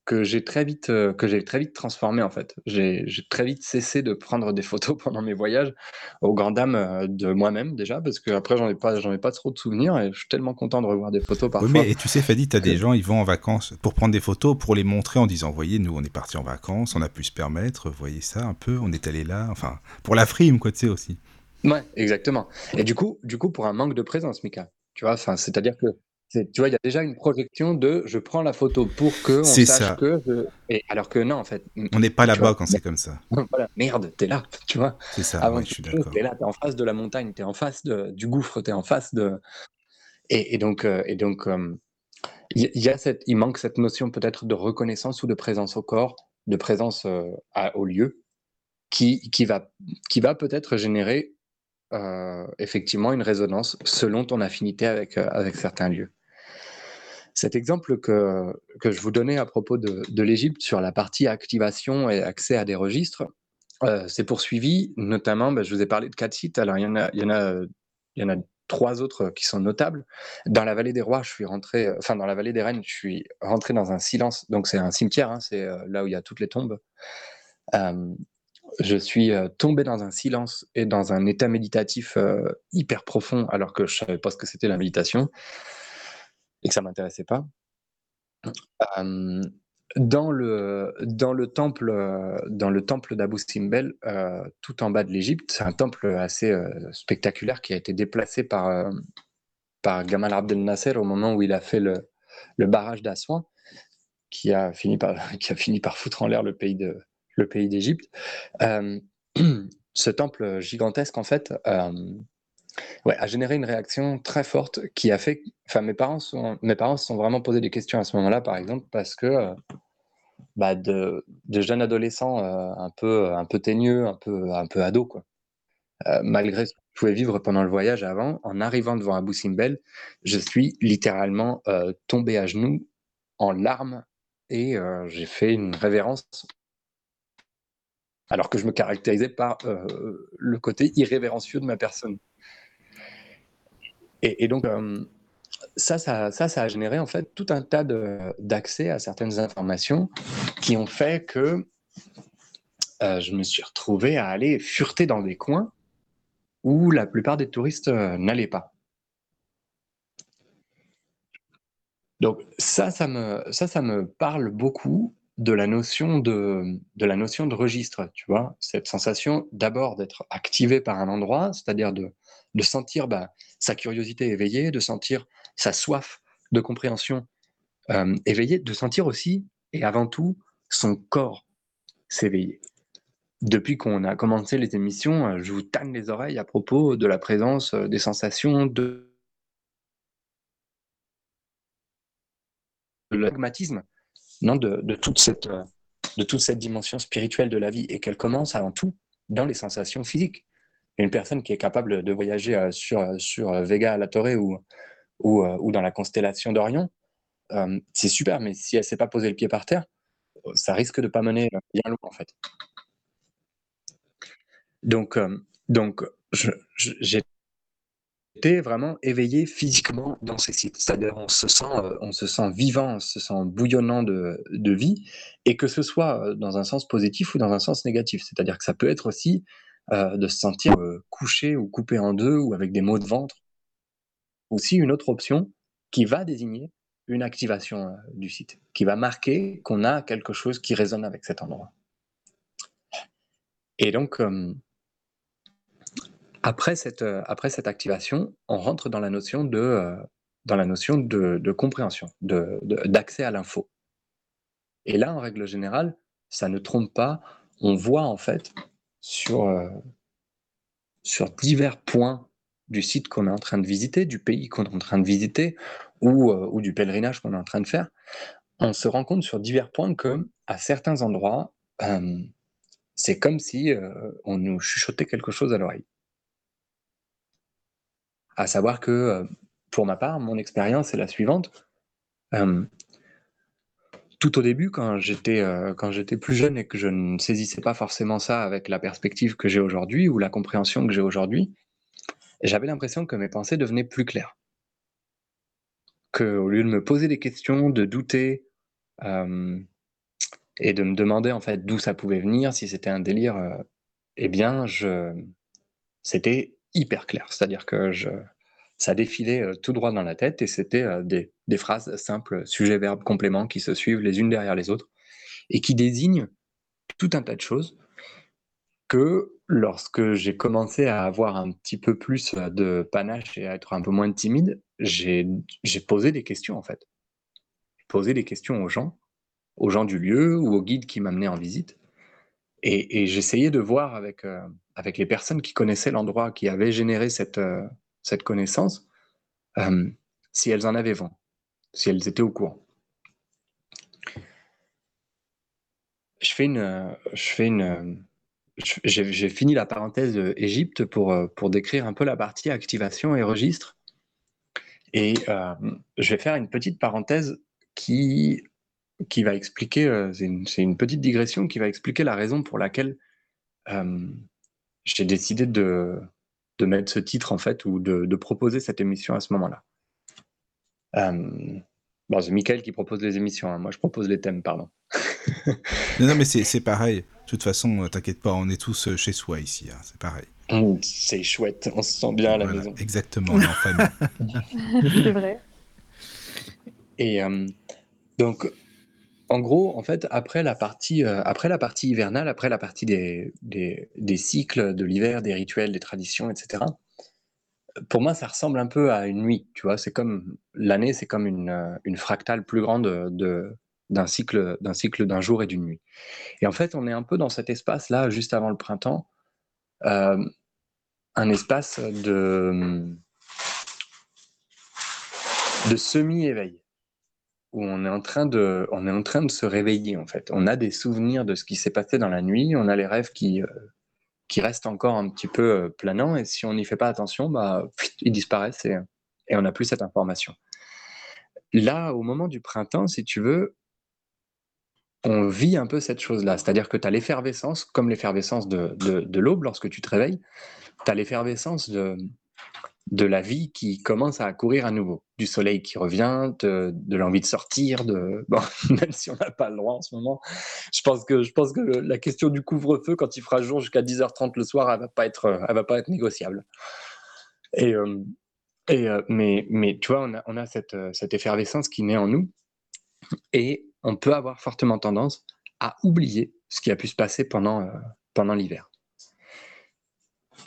que j'ai très vite que j'ai très vite transformé en fait. J'ai très vite cessé de prendre des photos pendant mes voyages, au grand dam de moi-même déjà, parce que après j'en ai pas j'en ai pas trop de souvenirs et je suis tellement content de revoir des photos parfois. Oui, mais et tu sais, Fadi, tu as des gens, ils vont en vacances pour prendre des photos, pour les montrer en disant, voyez, nous on est parti en vacances, on a pu se permettre, voyez ça un peu, on est allé là, enfin pour la frime quoi, tu sais aussi. Ouais, exactement. Et du coup, du coup, pour un manque de présence, Mika, tu vois, enfin, c'est-à-dire que, tu vois, il y a déjà une projection de je prends la photo pour que on sache ça. que Et alors que non, en fait. On n'est pas là-bas quand c'est comme ça. Voilà, merde, t'es là, tu vois. C'est ça, Avant je suis d'accord. T'es là, t'es en face de la montagne, t'es en face de, du gouffre, t'es en face de. Et, donc, euh, et donc, euh, il y, a cette, il manque cette notion peut-être de reconnaissance ou de présence au corps, de présence euh, au lieu, qui, qui va, qui va peut-être générer euh, effectivement une résonance selon ton affinité avec, euh, avec certains lieux. Cet exemple que, que je vous donnais à propos de, de l'Égypte sur la partie activation et accès à des registres, euh, c'est poursuivi, notamment, ben, je vous ai parlé de quatre sites, alors il y en a, y y en a trois autres qui sont notables. Dans la vallée des rois, je suis rentré, enfin dans la vallée des reines, je suis rentré dans un silence, donc c'est un cimetière, hein, c'est là où il y a toutes les tombes je suis euh, tombé dans un silence et dans un état méditatif euh, hyper profond alors que je savais pas ce que c'était la méditation et que ça m'intéressait pas. dans le dans le temple dans le temple d'Abu Simbel, euh, tout en bas de l'Égypte, c'est un temple assez spectaculaire qui a été déplacé par par Gamal Abdel Nasser au moment où il a fait le, le barrage d'Assouan, qui a fini par qui a fini par foutre en l'air le pays de le pays d'Égypte. Euh, ce temple gigantesque, en fait, euh, a généré une réaction très forte qui a fait. Enfin, mes parents sont, mes parents se sont vraiment posé des questions à ce moment-là, par exemple, parce que euh, bah, de, de, jeunes adolescents un peu, un peu teigneux, un peu, un peu ados, quoi. malgré ce que je pouvais vivre pendant le voyage avant, en arrivant devant Abu Simbel, je suis littéralement tombé à genoux en larmes et j'ai fait une révérence alors que je me caractérisais par euh, le côté irrévérencieux de ma personne. Et, donc, euh, ça, ça, ça, a généré en fait tout un tas d'accès à certaines informations qui ont fait que je me suis retrouvé à aller fureter dans des coins où la plupart des touristes n'allaient pas. Donc ça, ça me, ça, ça me parle beaucoup de la notion de, de la notion de registre, tu vois, cette sensation d'abord d'être activé par un endroit, c'est-à-dire de, de sentir bah, sa curiosité éveillée, de sentir sa soif de compréhension euh, éveillée, de sentir aussi et avant tout son corps s'éveiller. Depuis qu'on a commencé les émissions, euh, je vous tanne les oreilles à propos de la présence euh, des sensations de le pragmatisme non, de, toute cette, de toute cette dimension spirituelle de la vie et qu'elle commence avant tout dans les sensations physiques. Une personne qui est capable de voyager euh, sur, sur Vega à la Torre ou, ou, euh, dans la constellation d'Orion, euh, c'est super, mais si elle ne s'est pas posé le pied par terre, ça risque de ne pas mener bien loin en fait. Donc, donc j'ai vraiment éveillé physiquement dans ces sites. C'est-à-dire on se sent, euh, on se sent vivant, on se sent bouillonnant de, de, vie, et que ce soit euh, dans un sens positif ou dans un sens négatif. C'est-à-dire que ça peut être aussi euh, de se sentir couché ou coupé en deux ou avec des maux de ventre. Aussi une autre option qui va désigner une activation du site, qui va marquer qu'on a quelque chose qui résonne avec cet endroit. Et donc, après cette, euh, après cette activation, on rentre dans la notion de, euh, dans la notion de, de compréhension, d'accès à l'info. Et là, en règle générale, ça ne trompe pas. On voit en fait sur, euh, sur divers points du site qu'on est en train de visiter, du pays qu'on est en train de visiter ou, ou du pèlerinage qu'on est en train de faire, on se rend compte sur divers points que à certains endroits, c'est comme si on nous chuchotait quelque chose à l'oreille. À savoir que, euh, pour ma part, mon expérience est la suivante. Euh, tout au début, quand j'étais euh, quand j'étais plus jeune et que je ne saisissais pas forcément ça avec la perspective que j'ai aujourd'hui ou la compréhension que j'ai aujourd'hui, j'avais l'impression que mes pensées devenaient plus claires. Que au lieu de me poser des questions, de douter et de me demander en fait d'où ça pouvait venir, si c'était un délire, eh bien, je c'était hyper clair. C'est-à-dire que ça défilait euh, tout droit dans la tête et c'était euh, des, des, phrases simples, sujet, verbe, complément, qui se suivent les unes derrière les autres et qui désignent tout un tas de choses que lorsque j'ai commencé à avoir un petit peu plus euh, de panache et à être un peu moins timide, j'ai posé des questions en fait. J'ai posé des questions aux gens, aux gens du lieu ou aux guides qui m'amenaient en visite. Et, j'essayais de voir avec, avec les personnes qui connaissaient l'endroit, qui avaient généré cette, euh, cette connaissance, euh, si elles en avaient vent, si elles étaient au courant. Je fais une, je fais une, j'ai fini la parenthèse Égypte pour, pour décrire un peu la partie activation et registre. Et euh, je vais faire une petite parenthèse qui, qui va expliquer, c'est une, une, petite digression qui va expliquer la raison pour laquelle j'ai décidé de, de, mettre ce titre en fait ou de, de proposer cette émission à ce moment-là. Euh, bon, c'est Michael qui propose les émissions, hein. moi je propose les thèmes, pardon. non, non, mais c'est pareil. De toute façon, euh, t'inquiète pas, on est tous euh, chez soi ici, hein. c'est pareil. Mmh, c'est chouette, on se sent bien à la maison. Exactement, en famille. c'est vrai. Et euh, donc, en gros, en fait, après la partie, euh, après la partie hivernale, après la partie des, cycles de l'hiver, des rituels, des traditions, etc., pour moi, ça ressemble un peu à une nuit, tu vois. C'est comme l'année, c'est comme une, euh, fractale plus grande de, d'un cycle, d'un cycle d'un jour et d'une nuit. Et en fait, on est un peu dans cet espace-là, juste avant le printemps, euh, un espace de, de semi-éveil où on est en train de, on est en train de se réveiller en fait. On a des souvenirs de ce qui s'est passé dans la nuit, on a les rêves qui, euh, qui restent encore un petit peu euh, planants et si on n'y fait pas attention, bah, ils disparaissent et, et on n'a plus cette information. Là, au moment du printemps, si tu veux, on vit un peu cette chose-là. C'est-à-dire que tu as l'effervescence, comme l'effervescence de, de, de l'aube lorsque tu te réveilles, tu as l'effervescence de, de la vie qui commence à courir à nouveau, du soleil qui revient, de, l'envie de sortir, de même si on n'a pas le droit en ce moment. Je pense que je pense que la question du couvre-feu quand il fera jour jusqu'à 10h30 le soir, elle va pas être va pas être négociable. Et, euh, et euh, mais mais tu vois, on a, on a cette, cette effervescence qui naît en nous et on peut avoir fortement tendance à oublier ce qui a pu se passer pendant euh, pendant l'hiver.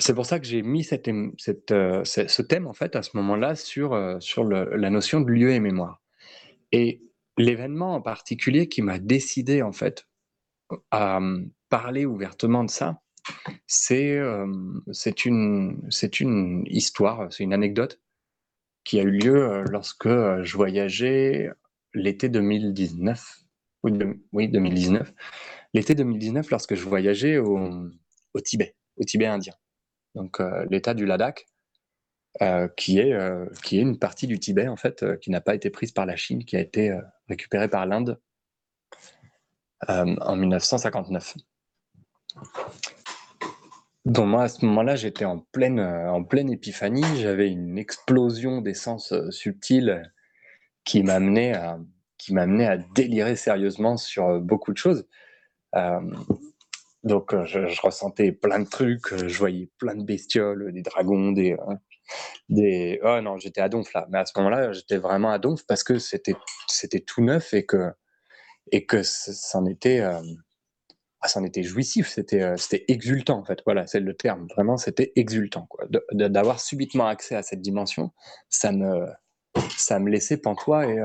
C'est pour ça que j'ai mis euh, ce thème en fait à ce moment-là sur, euh, la notion de lieu et mémoire. Et l'événement en particulier qui m'a décidé en fait à euh, parler ouvertement de ça, c'est c'est une, histoire, c'est une anecdote qui a eu lieu lorsque je voyageais l'été 2019. Oui, 2019. L'été 2019, lorsque je voyageais au Tibet, au Tibet indien donc euh, l'État du Ladakh, euh, qui, est, euh, qui est une partie du Tibet, en fait, qui n'a pas été prise par la Chine, qui a été récupérée par l'Inde en 1959. Donc moi, à ce moment-là, j'étais en pleine, en pleine épiphanie. J'avais une explosion d'essence subtile qui m'amenait à, qui m'amenait à délirer sérieusement sur beaucoup de choses. Donc, euh, je, ressentais plein de trucs, euh, je voyais plein de bestioles, des dragons, des. Euh, des... Oh non, j'étais à donf là. Mais à ce moment-là, j'étais vraiment à donf parce que c'était, tout neuf et que, et que c'en était, ah, était jouissif, c'était, c'était exultant en fait. Voilà, c'est le terme. Vraiment, c'était exultant. Quoi. d'avoir subitement accès à cette dimension, ça me, ça me laissait pantois et,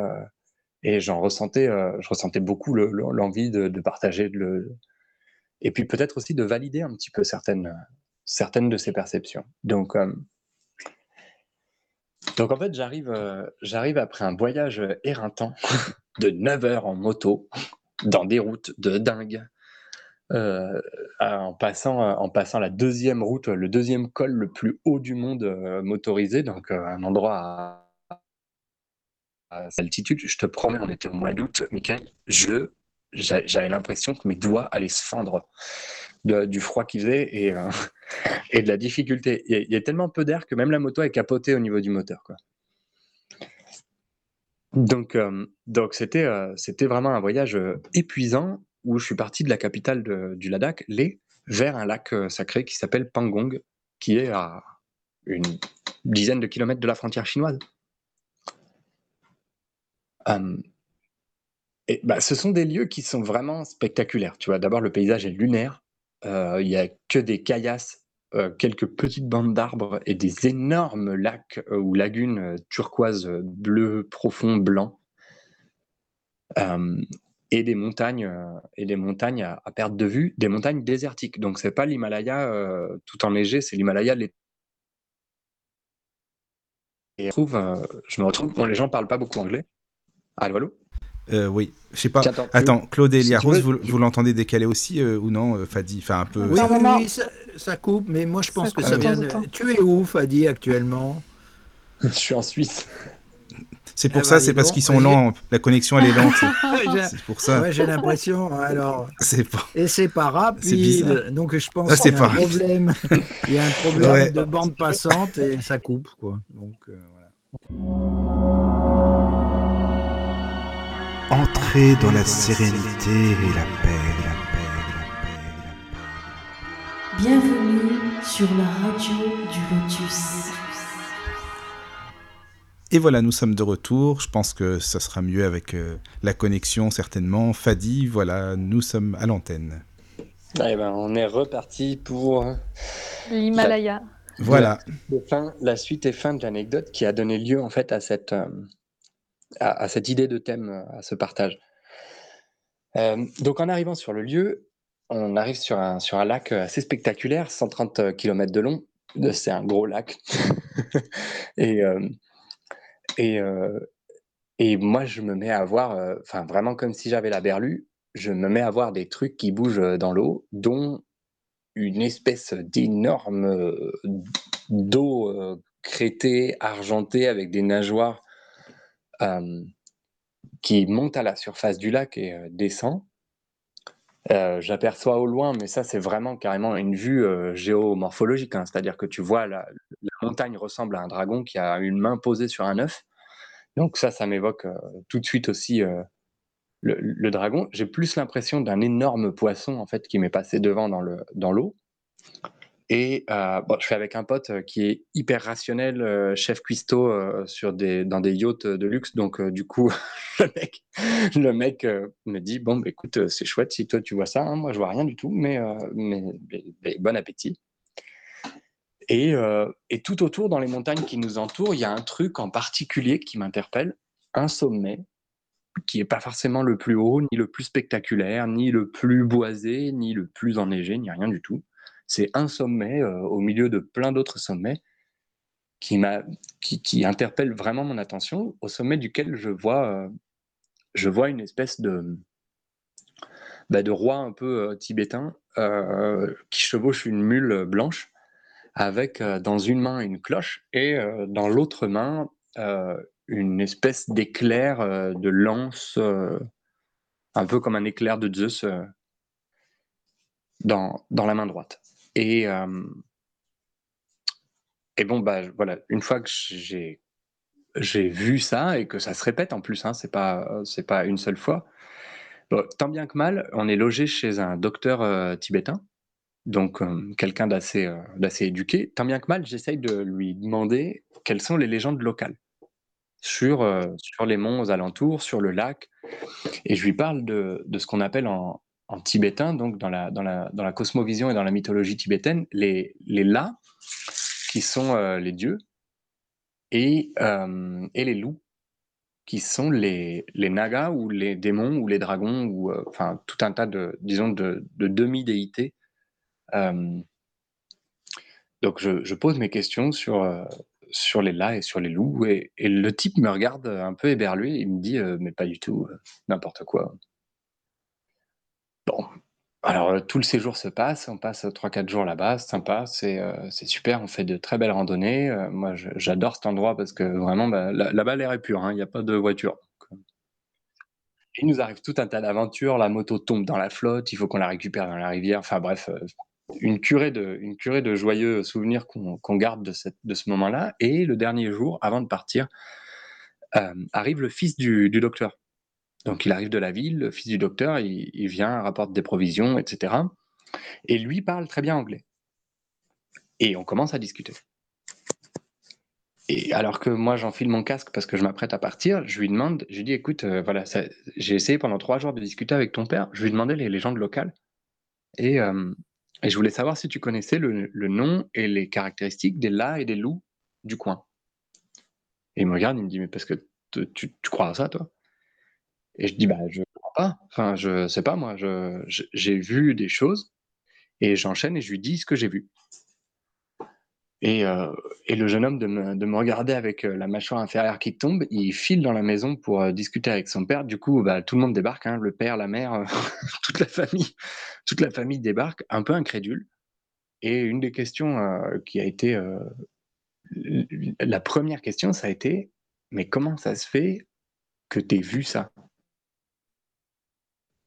et j'en ressentais, je ressentais beaucoup l'envie de, de, partager le et puis peut-être aussi de valider un petit peu certaines, certaines de ces perceptions. Donc, euh, donc en fait, j'arrive, euh, j'arrive après un voyage éreintant de 9 heures en moto, dans des routes de dingue, euh, en, passant, en passant la deuxième route, le deuxième col le plus haut du monde motorisé, donc un endroit à, à altitude. Je te promets, on était au mois d'août, Michael, je j'avais l'impression que mes doigts allaient se fendre du froid qu'il faisait et, euh, de la difficulté. Il y, a, tellement peu d'air que même la moto est capotée au niveau du moteur. Donc, euh, donc c'était, euh, c'était vraiment un voyage épuisant où je suis parti de la capitale du Ladakh, Leh, vers un lac sacré qui s'appelle Pangong, qui est à une dizaine de kilomètres de la frontière chinoise. Et bah, ce sont des lieux qui sont vraiment spectaculaires. Tu vois, d'abord, le paysage est lunaire. Euh, il y a que des caillasses, euh, quelques petites bandes d'arbres et des énormes lacs euh, ou lagunes turquoise, bleu profond, blanc. et des montagnes, et des montagnes à, perte de vue, des montagnes désertiques. Donc, c'est pas l'Himalaya tout enneigé, c'est l'Himalaya Et je, trouve, je me retrouve, bon, les gens parlent pas beaucoup anglais. Allô? Euh, oui, je sais pas. Attends, Claude et Elia Rose, vous, l'entendez décaler aussi euh, ou non, euh, Fadi? Enfin, un peu. Oui, oui, ça, coupe, mais moi je pense que ça vient de. Tu es où, Fadi, actuellement? Je suis en Suisse. C'est pour eh ça, ben, c'est parce qu'ils sont lents. La connexion, elle est lente. c'est pour ça. Ouais, j'ai l'impression. Alors. Pas... Et c'est pas rapide. Donc je pense qu'il y a un problème. Il y a un problème de bande passante et ça coupe, quoi. Donc voilà. Entrez dans la sérénité et la paix, la paix, la paix, la paix. Bienvenue sur la radio du Lotus. Et voilà, nous sommes de retour. Je pense que ça sera mieux avec euh, la connexion, certainement. Fadi, voilà, nous sommes à l'antenne. Eh ben, on est reparti pour l'Himalaya. Voilà. La, la, suite et fin de l'anecdote qui a donné lieu en fait à cette, euh, à, cette idée de thème, à ce partage. Euh, donc en arrivant sur le lieu, on arrive sur un, sur un lac assez spectaculaire, 130 km de long. C'est un gros lac. et, euh, et, euh, et moi, je me mets à voir, enfin vraiment comme si j'avais la berlue, je me mets à voir des trucs qui bougent dans l'eau, dont une espèce d'énorme d'eau crétée, argentée, avec des nageoires qui monte à la surface du lac et descend. j'aperçois au loin, mais ça, c'est vraiment carrément une vue géomorphologique. Hein. C'est-à-dire que tu vois la, montagne ressemble à un dragon qui a une main posée sur un œuf. Donc ça, ça m'évoque tout de suite aussi le, dragon. J'ai plus l'impression d'un énorme poisson en fait qui m'est passé devant dans le dans l'eau. Et euh, bon, je suis avec un pote qui est hyper rationnel, chef cuistot sur des, dans des yachts de luxe. Donc, du coup, le mec, le mec me dit Bon, bah, écoute, c'est chouette si toi tu vois ça. Hein, moi, je vois rien du tout, mais, mais, bon appétit. Et, et, tout autour, dans les montagnes qui nous entourent, il y a un truc en particulier qui m'interpelle un sommet qui n'est pas forcément le plus haut, ni le plus spectaculaire, ni le plus boisé, ni le plus enneigé, ni rien du tout. C'est un sommet euh, au milieu de plein d'autres sommets qui, interpelle vraiment mon attention, au sommet duquel je vois, euh, une espèce de, bah, de roi un peu euh, tibétain qui chevauche une mule blanche avec dans une main une cloche et dans l'autre main une espèce d'éclair de lance, un peu comme un éclair de Zeus dans la main droite. Et, et bon, bah, voilà, une fois que j'ai vu ça et que ça se répète en plus, hein, c'est pas pas une seule fois. tant bien que mal, on est logé chez un docteur tibétain, donc quelqu'un d'assez éduqué. Tant bien que mal, j'essaye de lui demander quelles sont les légendes locales sur sur les monts aux alentours, sur le lac, et je lui parle de, de ce qu'on appelle en, en tibétain, donc dans la, dans, la, dans la cosmovision et dans la mythologie tibétaine, les, les La, qui sont euh, les dieux, et, euh, et les loups, qui sont les, les nagas ou les démons ou les dragons, ou euh, enfin tout un tas de, disons, de, de demi-déités. donc je, je, pose mes questions sur, sur les La et sur les loups, et, et, le type me regarde un peu éberlué, il me dit mais pas du tout, n'importe quoi. Bon, alors euh, tout le séjour se passe, on passe 3-4 jours là-bas, c'est sympa, c'est euh, super, on fait de très belles randonnées. Euh, moi, j'adore cet endroit parce que vraiment, là-bas, l'air est pur, hein, il n'y a pas de voiture. il nous arrive tout un tas d'aventures, la moto tombe dans la flotte, il faut qu'on la récupère dans la rivière, enfin bref, une curée de, une curée de joyeux souvenirs qu'on garde de, cette, de ce moment-là. Et le dernier jour, avant de partir, arrive le fils du docteur. Donc il arrive de la ville, le fils du docteur, il, vient, rapporte des provisions, etc. Et lui parle très bien anglais. Et on commence à discuter. Et alors que moi j'enfile mon casque parce que je m'apprête à partir, je lui demande, je lui dis écoute, euh, voilà, j'ai essayé pendant trois jours de discuter avec ton père, je lui demandais les légendes locales. Et, euh, et je voulais savoir si tu connaissais le, nom et les caractéristiques des lats et des loups du coin. Et il me regarde, il me dit mais parce que tu, tu crois à ça toi? Et je dis: «Bah, je crois pas, enfin, je sais pas moi, j'ai vu des choses» et j'enchaîne et je lui dis ce que j'ai vu. Et euh, et le jeune homme de me de me regarder avec, euh, la mâchoire inférieure qui tombe, il file dans la maison pour, euh, discuter avec son père. Du coup, bah, tout le monde débarque, hein, le père, la mère, toute la famille toute la famille débarque, un peu incrédule et une des questions, qui a été, la première question, ça a été: «Mais comment ça se fait que tu aies vu ça?»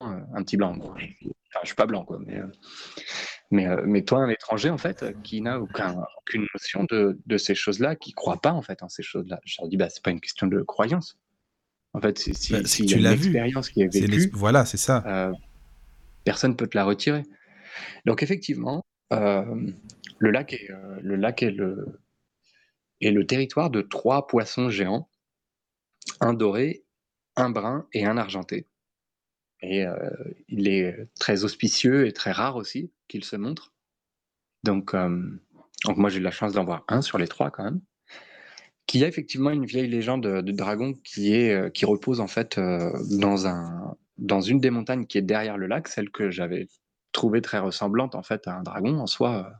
Un petit blanc. Enfin, je suis pas blanc, quoi. Mais, euh, mais, euh, mais, toi, un étranger, en fait, qui n'a aucun, aucune notion de, de ces choses-là, qui croit pas, en fait, en ces choses-là. Je leur dis, bah, c'est pas une question de croyance. En fait, si, si, bah, y a une expérience qui est vécue, voilà, c'est ça. Euh, personne peut te la retirer. Donc, effectivement, le lac est, le, lac est le, est le territoire de trois poissons géants, un doré, un brun et un argenté. Et il est très auspicieux et très rare aussi qu'il se montre. Donc, donc moi j'ai eu la chance d'en voir un sur les trois quand même. Qui a effectivement une vieille légende de dragon qui, est, qui repose en fait dans, un, dans une des montagnes qui est derrière le lac, celle que j'avais trouvée très ressemblante en fait à un dragon en soi.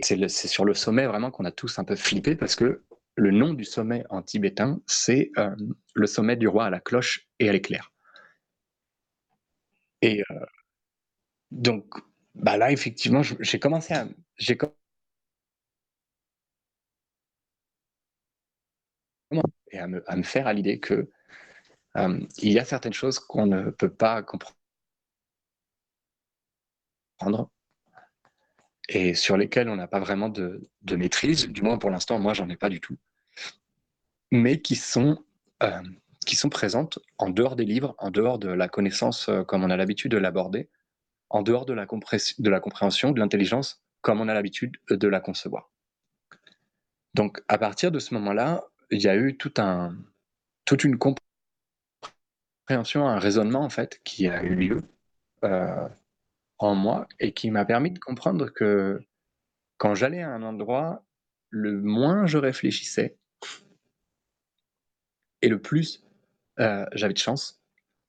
C'est sur le sommet vraiment qu'on a tous un peu flippé parce que le nom du sommet en tibétain, c'est euh, le sommet du roi à la cloche et à l'éclair. Et euh, donc, bah là, effectivement, j'ai commencé à, me, faire à l'idée que il y a certaines choses qu'on ne peut pas comprendre et sur lesquelles on n'a pas vraiment de, maîtrise, du moins pour l'instant, moi, j'en ai pas du tout, mais qui sont, qui sont présentes en dehors des livres, en dehors de la connaissance comme on a l'habitude de l'aborder, en dehors de la, compréhension, de l'intelligence, comme on a l'habitude de la concevoir. Donc, à partir de ce moment-là, il y a eu toute une compréhension, un raisonnement, en fait, qui a eu lieu euh, en moi et qui m'a permis de comprendre que quand j'allais à un endroit, le moins je réfléchissais et le plus euh, j'avais de chance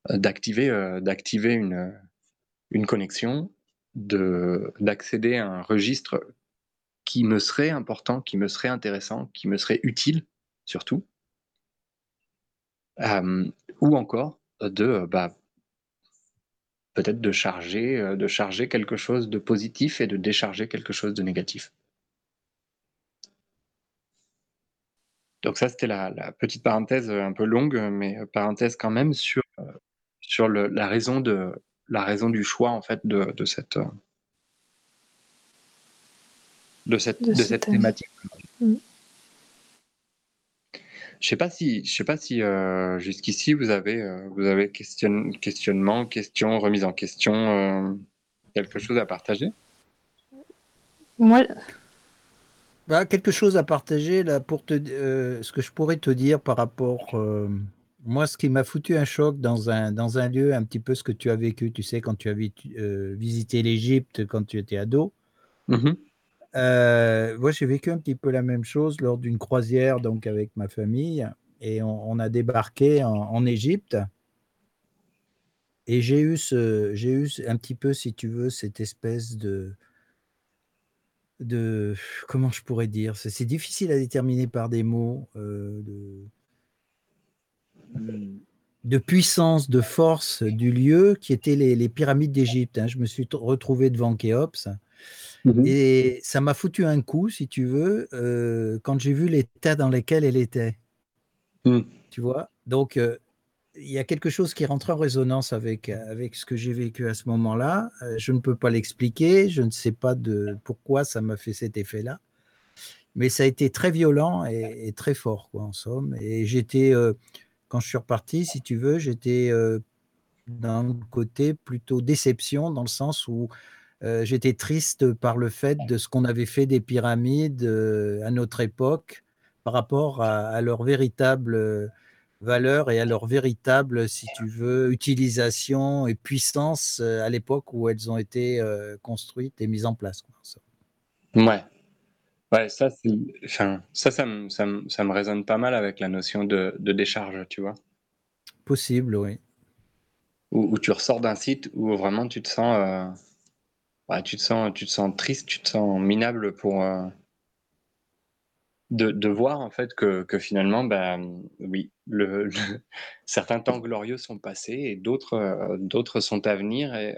euh, d'activer d'activer une, une connexion, d'accéder à un registre qui me serait important, qui me serait intéressant, qui me serait utile surtout, ou encore de bah, peut-être de charger, de charger quelque chose de positif et de décharger quelque chose de négatif. Donc ça, c'était la, petite parenthèse un peu longue, mais parenthèse quand même sur, sur la raison de, la raison du choix en fait de, de cette de cette, de, cette thématique. Mm. Je sais pas si, je sais pas si euh, jusqu'ici vous avez, euh, vous avez question, questionnement, question, remise en question, euh, quelque chose à partager? Moi, bah, quelque chose à partager là pour te, ce que je pourrais te dire par rapport moi, ce qui m'a foutu un choc dans un, dans un lieu, un petit peu ce que tu as vécu, tu sais, quand tu euh, visité l'Égypte quand tu étais ado. Mmh euh, moi, j'ai vécu un petit peu la même chose lors d'une croisière donc avec ma famille et on, a débarqué en, Égypte. Et j'ai eu, ce, j'ai eu un petit peu, si tu veux, cette espèce de, de comment je pourrais dire, c'est, difficile à déterminer par des mots, euh, de, puissance, de force du lieu qui étaient les, pyramides d'Égypte. Hein. Je me suis retrouvé devant Khéops. Mhm. Et ça m'a foutu un coup, si tu veux, euh, quand j'ai vu l'état dans lequel elle était. Mhm. Tu vois? Donc, euh, il y a quelque chose qui rentre en résonance avec, avec ce que j'ai vécu à ce moment-là. Euh, je ne peux pas l'expliquer. Je ne sais pas de pourquoi ça m'a fait cet effet-là. Mais ça a été très violent et, très fort, quoi, en somme. Et j'étais quand je suis reparti, si tu veux, j'étais d'un côté plutôt déception, dans le sens où j'étais triste par le fait de ce qu'on avait fait des pyramides à notre époque par rapport à, leur véritable valeur et à leur véritable, si tu veux, utilisation et puissance à l'époque où elles ont été construites et mises en place. Ouais, Ouais, ça, enfin, ça, ça me, ça, me, ça me résonne pas mal avec la notion de, de décharge, tu vois? Possible, oui. Où, tu ressors d'un site où vraiment tu te sens, euh, tu te sens, tu te sens triste, tu te sens minable pour euh, de, voir en fait que, finalement, ben oui, certains temps glorieux sont passés et d'autres, euh, sont à venir et,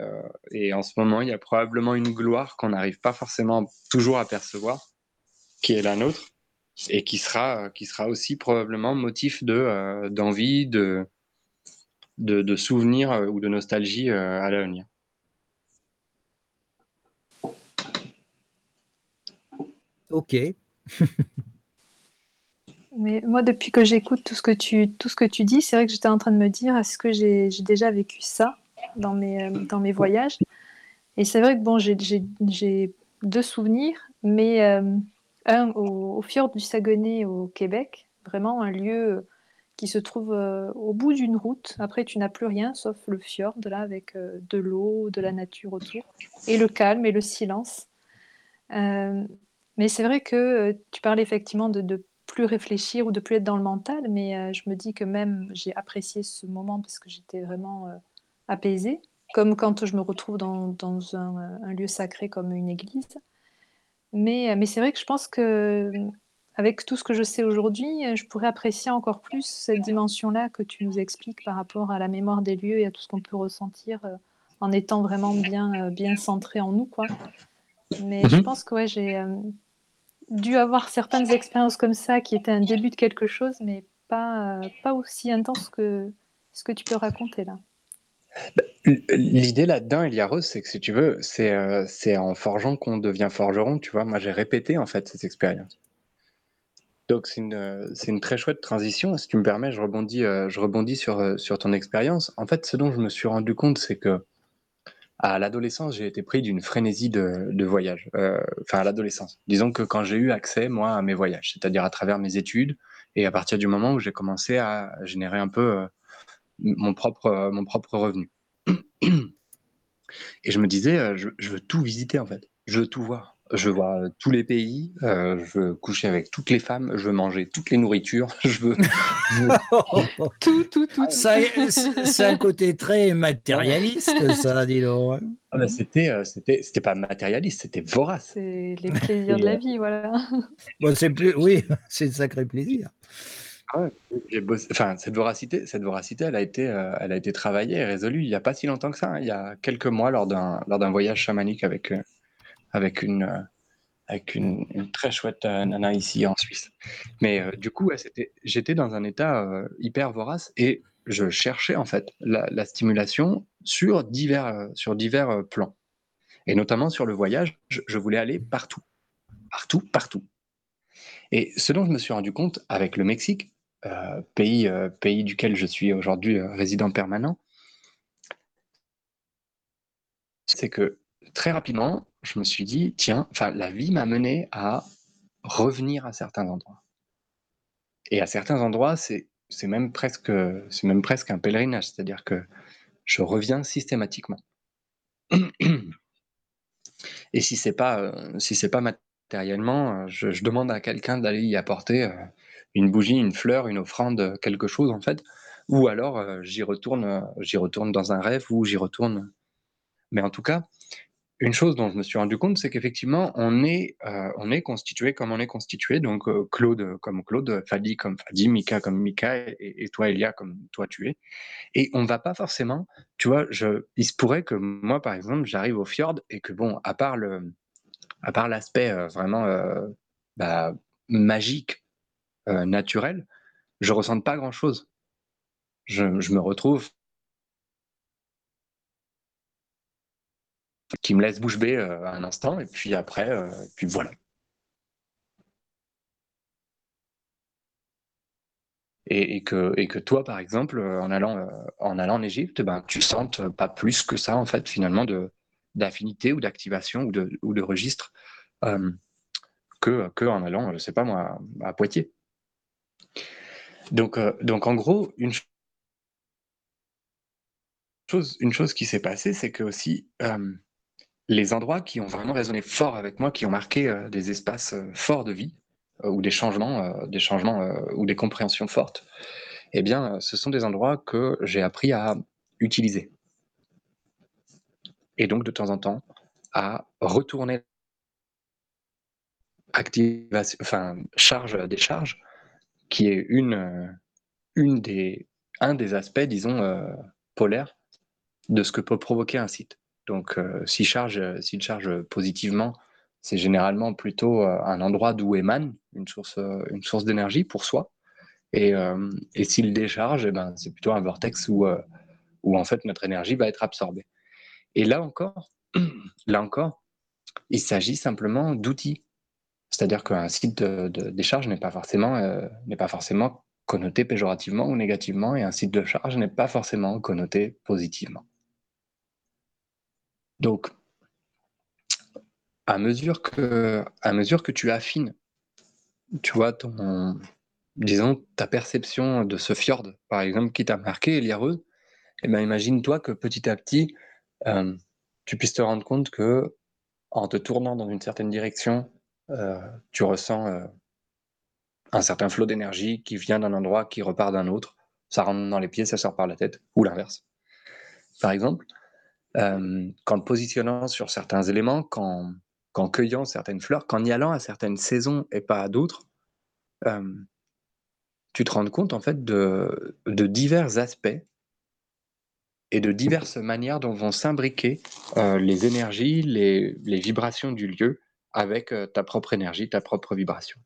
et en ce moment, il y a probablement une gloire qu'on n'arrive pas forcément toujours à percevoir qui est la nôtre et qui sera, qui sera aussi probablement motif de, euh, d'envie, de, de, euh, ou de nostalgie euh, à l'avenir. Ok. Mais moi, depuis que j'écoute tout ce que tu, tout ce que tu dis, c'est vrai que j'étais en train de me dire, est-ce que j'ai, déjà vécu ça dans mes, dans mes voyages? Et c'est vrai que bon, j'ai, deux souvenirs, mais un au, fjord du Saguenay au Québec, vraiment un lieu qui se trouve euh, au bout d'une route. Après, tu n'as plus rien sauf le fjord là avec euh, de l'eau, de la nature autour et le calme et le silence. Euh, mais c'est vrai que tu parlais effectivement de, de, plus réfléchir ou de plus être dans le mental, mais je me dis que même j'ai apprécié ce moment parce que j'étais vraiment apaisée, comme quand je me retrouve dans, dans un, un, lieu sacré comme une église. Mais, mais c'est vrai que je pense que avec tout ce que je sais aujourd'hui, je pourrais apprécier encore plus cette dimension-là que tu nous expliques par rapport à la mémoire des lieux et à tout ce qu'on peut ressentir euh, en étant vraiment bien, bien centré en nous. Quoi. Mais je mhm. pense que ouais, j'ai dû avoir certaines expériences comme ça qui étaient un début de quelque chose, mais pas, pas aussi intense que ce que tu peux raconter là bah, L'idée là-dedans, Eliarose, c'est que si tu veux, c'est c'est en forgeant qu'on devient forgeron, tu vois. Moi, j'ai répété en fait cette expérience. Donc c'est une, c'est une très chouette transition. Si tu me permets, je rebondis, je rebondis sur, sur ton expérience. En fait, ce dont je me suis rendu compte, c'est que à l'adolescence, j'ai été pris d'une frénésie de, voyage. Euh, enfin, à l'adolescence. Disons que quand j'ai eu accès, moi, à mes voyages, c'est-à-dire à travers mes études, et à partir du moment où j'ai commencé à générer un peu euh, mon, propre, mon propre revenu. Et je me disais, euh, je, veux tout visiter, en fait. Je veux tout voir je vois tous les pays, euh, je veux coucher avec toutes les femmes, je veux manger toutes les nourritures, je veux. tout, tout, tout. c'est un côté très matérialiste, ça, dis donc. Ah bah, c'était, euh, c'était, c'était pas matérialiste, c'était vorace. C'est les plaisirs de la vie, voilà. Bon, c'est plus, oui, c'est un sacré plaisir. Ah enfin, cette voracité, cette voracité, elle a été, euh, elle a été travaillée et résolue il n'y a pas si longtemps que ça. Hein. il y a quelques mois, lors d'un, lors d'un voyage chamanique avec avec une, euh, une, très chouette euh, nana ici en Suisse. Mais euh, du coup, j'étais dans un état hyper vorace et je cherchais en fait la, stimulation sur divers, plans. Et notamment sur le voyage, je, voulais aller partout. Partout, partout. Et ce dont je me suis rendu compte avec le Mexique, pays duquel je suis aujourd'hui résident permanent, c'est que très rapidement, je me suis dit, tiens, la vie m'a mené à revenir à certains endroits. Et à certains endroits, c'est même presque même presque un pèlerinage, c'est-à-dire que je reviens systématiquement. Et si c'est pas euh, si pas matériellement, euh, je, demande à quelqu'un d'aller y apporter euh, une bougie, une fleur, une offrande, quelque chose en fait, ou alors j'y retourne j'y retourne dans un rêve ou j'y retourne. Mais en tout cas, une chose dont je me suis rendu compte, c'est qu'effectivement, on est, euh, constitué comme on est constitué. Donc, euh, Claude comme Claude, Fadi comme Fadi, Mika comme Mika, et, toi, Elia, comme toi, tu es. Et on va pas forcément, tu vois, il se pourrait que moi, par exemple, j'arrive au fjord et que, bon, à part l'aspect euh, vraiment bah, magique, naturel, je ressente pas grand-chose. Je, je me retrouve qui me laisse bouche bée euh, un instant, et puis après, euh, puis voilà. Et, que, et que toi, par exemple, euh, en allant, en, allant en Égypte, ben, tu sentes pas plus que ça, en fait, finalement, d'affinité ou d'activation ou de, ou de registre que, que en allant, je sais pas moi, à Poitiers. Donc, donc en gros, une chose, une chose qui s'est passée, c'est que aussi, les endroits qui ont vraiment résonné fort avec moi, qui ont marqué euh, des espaces euh, forts de vie, euh, ou des changements, des changements ou des compréhensions fortes, eh bien, ce sont des endroits que j'ai appris à utiliser. Et donc, de temps en temps, à retourner activation, enfin, charge des charges, qui est une, une des, un des aspects, disons, polaires de ce que peut provoquer un site. Donc, euh, s'il charge, s'il charge positivement, c'est généralement plutôt euh, un endroit d'où émane une source, euh, d'énergie pour soi. Et, et s'il décharge, eh ben, c'est plutôt un vortex où, en fait notre énergie va être absorbée. Et là encore, là encore, il s'agit simplement d'outils. C'est-à-dire qu'un site de, décharge n'est pas forcément connoté péjorativement ou négativement, et un site de charge n'est pas forcément connoté positivement. Donc, à mesure que, à mesure que tu affines, tu vois, ton, disons, ta perception de ce fjord, par exemple, qui t'a marqué, Eliareuse, eh ben, imagine-toi que petit à petit, euh, tu puisses te rendre compte que, en te tournant dans une certaine direction, euh, tu ressens euh, un certain flot d'énergie qui vient d'un endroit, qui repart d'un autre. Ça rentre dans les pieds, ça sort par la tête, ou l'inverse. Par exemple, euh, qu'en positionnant sur certains éléments, qu'en cueillant certaines fleurs, qu'en y allant à certaines saisons et pas à d'autres, euh, tu te rends compte en fait de, divers aspects et de diverses manières dont vont s'imbriquer euh, les énergies, les, vibrations du lieu avec ta propre énergie, ta propre vibration.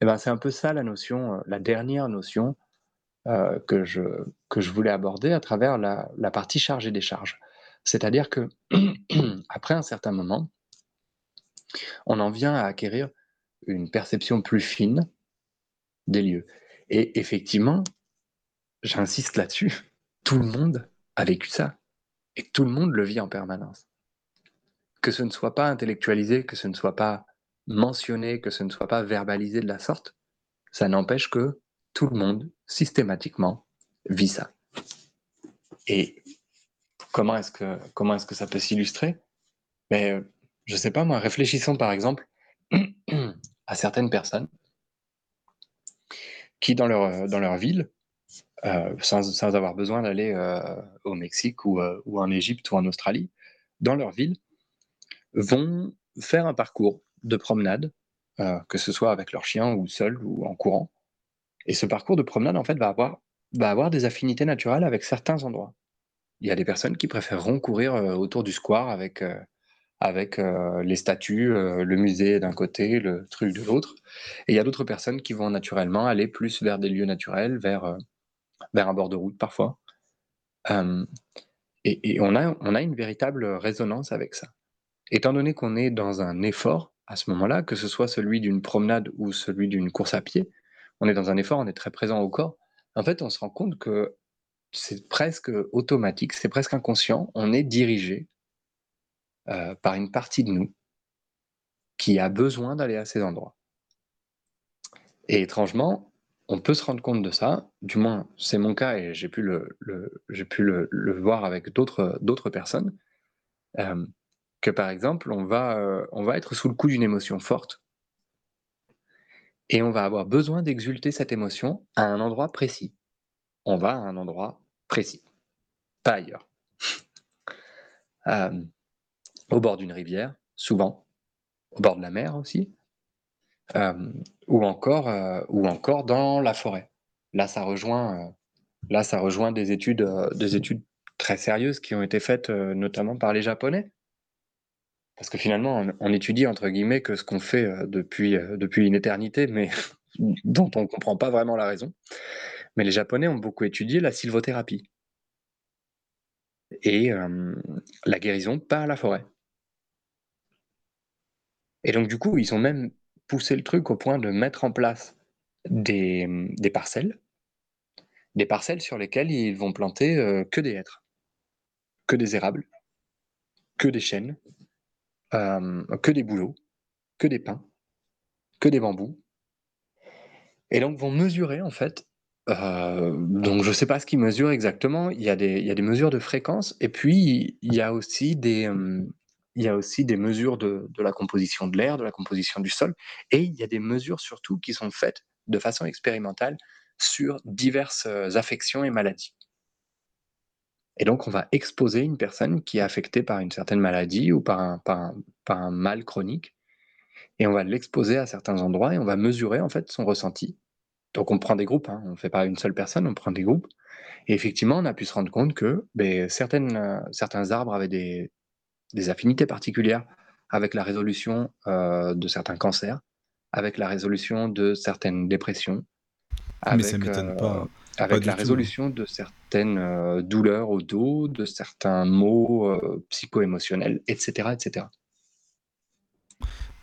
Et ben c'est un peu ça la notion, la dernière notion que, je, que je voulais aborder à travers la, la partie charge et décharge. C'est-à-dire que après un certain moment, on en vient à acquérir une perception plus fine des lieux. Et effectivement, j'insiste là-dessus, tout le monde a vécu ça. Et tout le monde le vit en permanence. Que ce ne soit pas intellectualisé, que ce ne soit pas mentionné, que ce ne soit pas verbalisé de la sorte, ça n'empêche que tout le monde, systématiquement, vit ça. Et comment est-ce que, ça peut s'illustrer Mais ben, je sais pas moi, réfléchissons par exemple à certaines personnes qui, dans leur, leur ville, euh, sans, avoir besoin d'aller euh, au Mexique ou, euh, en Égypte ou en Australie, dans leur ville, vont faire un parcours de promenade, que ce soit avec leur chien ou seul ou en courant. Et ce parcours de promenade, en fait, va avoir des affinités naturelles avec certains endroits. Il y a des personnes qui préféreront courir autour du square avec, avec les statues, le musée d'un côté, le truc de l'autre. Et il y a d'autres personnes qui vont naturellement aller plus vers des lieux naturels, vers, vers un bord de route parfois. et, on, a, on a une véritable résonance avec ça. Étant donné qu'on est dans un effort à ce moment-là, que ce soit celui d'une promenade ou celui d'une course à pied, on est dans un effort, on est très présent au corps. En fait, on se rend compte que c'est presque automatique, c'est presque inconscient. On est dirigé euh, par une partie de nous qui a besoin d'aller à ces endroits. Et étrangement, on peut se rendre compte de ça, du moins c'est mon cas et j'ai pu le, j'ai pu le, voir avec d'autres, d'autres personnes, euh, que par exemple on va, euh, on va être sous le coup d'une émotion forte et on va avoir besoin d'exulter cette émotion à un endroit précis. On va à un endroit précis, pas ailleurs. au bord d'une rivière, souvent, au bord de la mer aussi, euh, ou, encore, euh, ou encore dans la forêt. Là, ça rejoint, euh, des études très sérieuses qui ont été faites notamment par les Japonais. Parce que finalement, on, étudie entre guillemets que ce qu'on fait depuis, depuis une éternité, mais dont on ne comprend pas vraiment la raison. Mais les Japonais ont beaucoup étudié la sylvothérapie et la guérison par la forêt. Et donc, du coup, ils ont même poussé le truc au point de mettre en place des, des parcelles, des parcelles sur lesquelles ils vont planter euh, que des hêtres, que des érables, que des chênes, euh, que des bouleaux, que des pins, que des bambous. Et donc vont mesurer en fait. Euh, donc je ne sais pas ce qu'ils mesurent exactement. Il y, a des, il y a des mesures de fréquence et puis il y a aussi des, il y a aussi des mesures de, la composition de l'air, de la composition du sol, et il y a des mesures surtout qui sont faites de façon expérimentale sur diverses euh, affections et maladies. Et donc, on va exposer une personne qui est affectée par une certaine maladie ou par un, par un, mal chronique, et on va l'exposer à certains endroits et on va mesurer en fait son ressenti. Donc, on prend des groupes, hein, on ne fait pas une seule personne, on prend des groupes. Et effectivement, on a pu se rendre compte que ben, certaines, euh, certains arbres avaient des, des affinités particulières avec la résolution euh, de certains cancers, avec la résolution de certaines dépressions, avec, ça m'étonne pas. Euh, avec la résolution de certaines douleurs au dos, de certains maux psycho-émotionnels, etc., etc.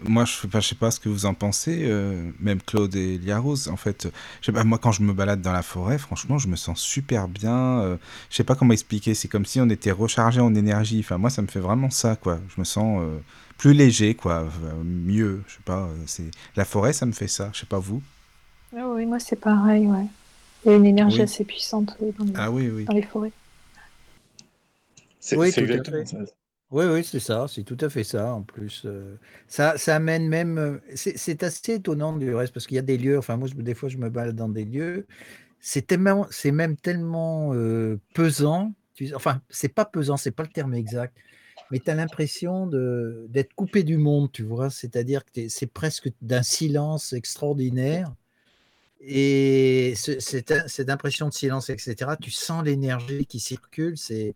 Moi, je ne sais pas ce que vous en pensez, euh, même Claude et Liarose. En fait, je moi, quand je me balade dans la forêt, franchement, je me sens super bien. Euh, je sais pas comment expliquer. C'est comme si on était rechargé en énergie. Enfin, moi, ça me fait vraiment ça, quoi. Je me sens euh, plus léger, quoi. mieux. Je sais pas. c'est la forêt, ça me fait ça. Je sais pas vous. Ah oui, moi, c'est pareil, ouais. Il y a une énergie assez puissante dans les, ah, oui, oui. dans les forêts. C'est oui, exactement ça. Oui, oui, c'est ça, c'est tout à fait ça en plus. Euh, ça, ça amène même. Euh, c'est assez étonnant du reste, parce qu'il y a des lieux, enfin, moi, des fois, je me balade dans des lieux, c'est tellement, même tellement euh, pesant, enfin, c'est pas pesant, c'est pas le terme exact, mais tu as l'impression d'être coupé du monde, tu vois, c'est-à-dire que c'est presque d'un silence extraordinaire. Et cette, cette impression de silence, etc., tu sens l'énergie qui circule, c'est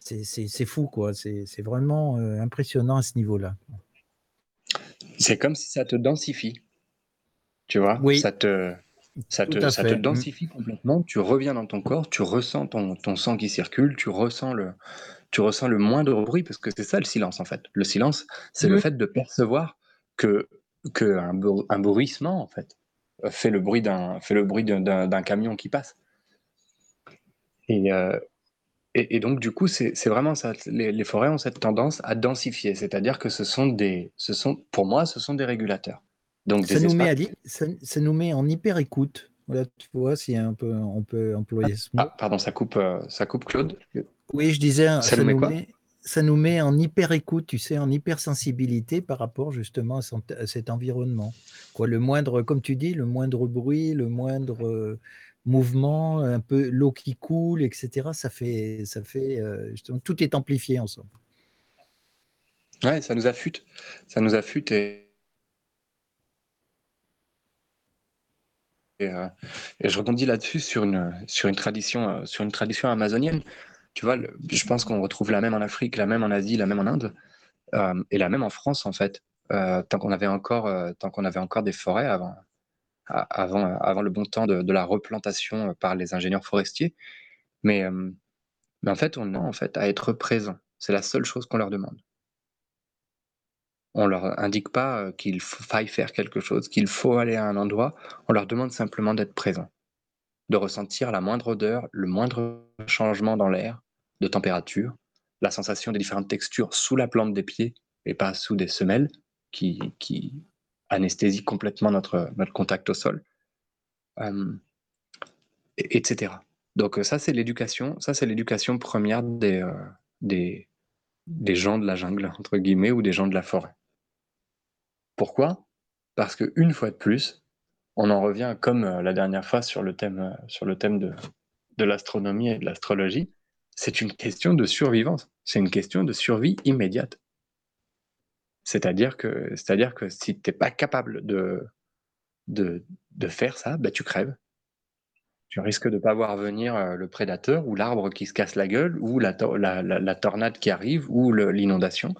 c'est fou, quoi. C'est vraiment euh, impressionnant à ce niveau-là. C'est comme si ça te densifie. Tu vois? Oui. Ça te. Ça te, ça te densifie complètement, tu reviens dans ton corps, tu ressens ton, ton sang qui circule, tu ressens le, tu ressens le moindre bruit, parce que c'est ça le silence en fait. Le silence, c'est le fait de percevoir que, que un, un bruissement en fait fait le bruit d'un fait le bruit d'un camion qui passe. Et, euh, et, et, donc du coup, c'est vraiment ça. Les, les, forêts ont cette tendance à densifier, c'est-à-dire que ce sont des, ce sont, pour moi, ce sont des régulateurs. Donc ça, nous met à, ça, ça, nous met en hyper écoute. Voilà, tu vois, si un peu, on peut employer ce mot. Ah, pardon, ça coupe, euh, ça coupe, Claude. Oui, je disais, ça, nous, met, ça nous met en hyper écoute, tu sais, en hypersensibilité par rapport justement à, cet environnement. Quoi, le moindre, comme tu dis, le moindre bruit, le moindre euh, mouvement, un peu l'eau qui coule, etc. Ça fait, ça fait euh, tout est amplifié ensemble. Ouais, ça nous affûte, ça nous affûte et Euh, et, je rebondis là-dessus sur une, sur, une tradition, euh, sur une tradition amazonienne. Tu vois, je pense qu'on retrouve la même en Afrique, la même en Asie, la même en Inde, euh, et la même en France, en fait, tant qu'on avait, encore, tant qu'on avait encore des forêts avant, avant, le bon temps de, la replantation par les ingénieurs forestiers. Mais, mais en fait, on a en fait à être présent. C'est la seule chose qu'on leur demande. On leur indique pas qu'il faille faire quelque chose, qu'il faut aller à un endroit. On leur demande simplement d'être présent, de ressentir la moindre odeur, le moindre changement dans l'air, de température, la sensation des différentes textures sous la plante des pieds et pas sous des semelles qui, qui anesthésient complètement notre, notre contact au sol, etc. Donc ça, c'est l'éducation. Ça, c'est l'éducation première des, des, des gens de la jungle, entre guillemets, ou des gens de la forêt. Pourquoi? Parce qu'une fois de plus, on en revient comme euh, la dernière fois sur le thème, euh, sur le thème de, de l'astronomie et de l'astrologie, c'est une question de survivance, c'est une question de survie immédiate. C'est-à-dire que, c'est-à-dire que si tu n'es pas capable de, faire ça, bah, tu crèves. Tu risques de ne pas voir venir euh, le prédateur ou l'arbre qui se casse la gueule ou la, tornade qui arrive ou l'inondation.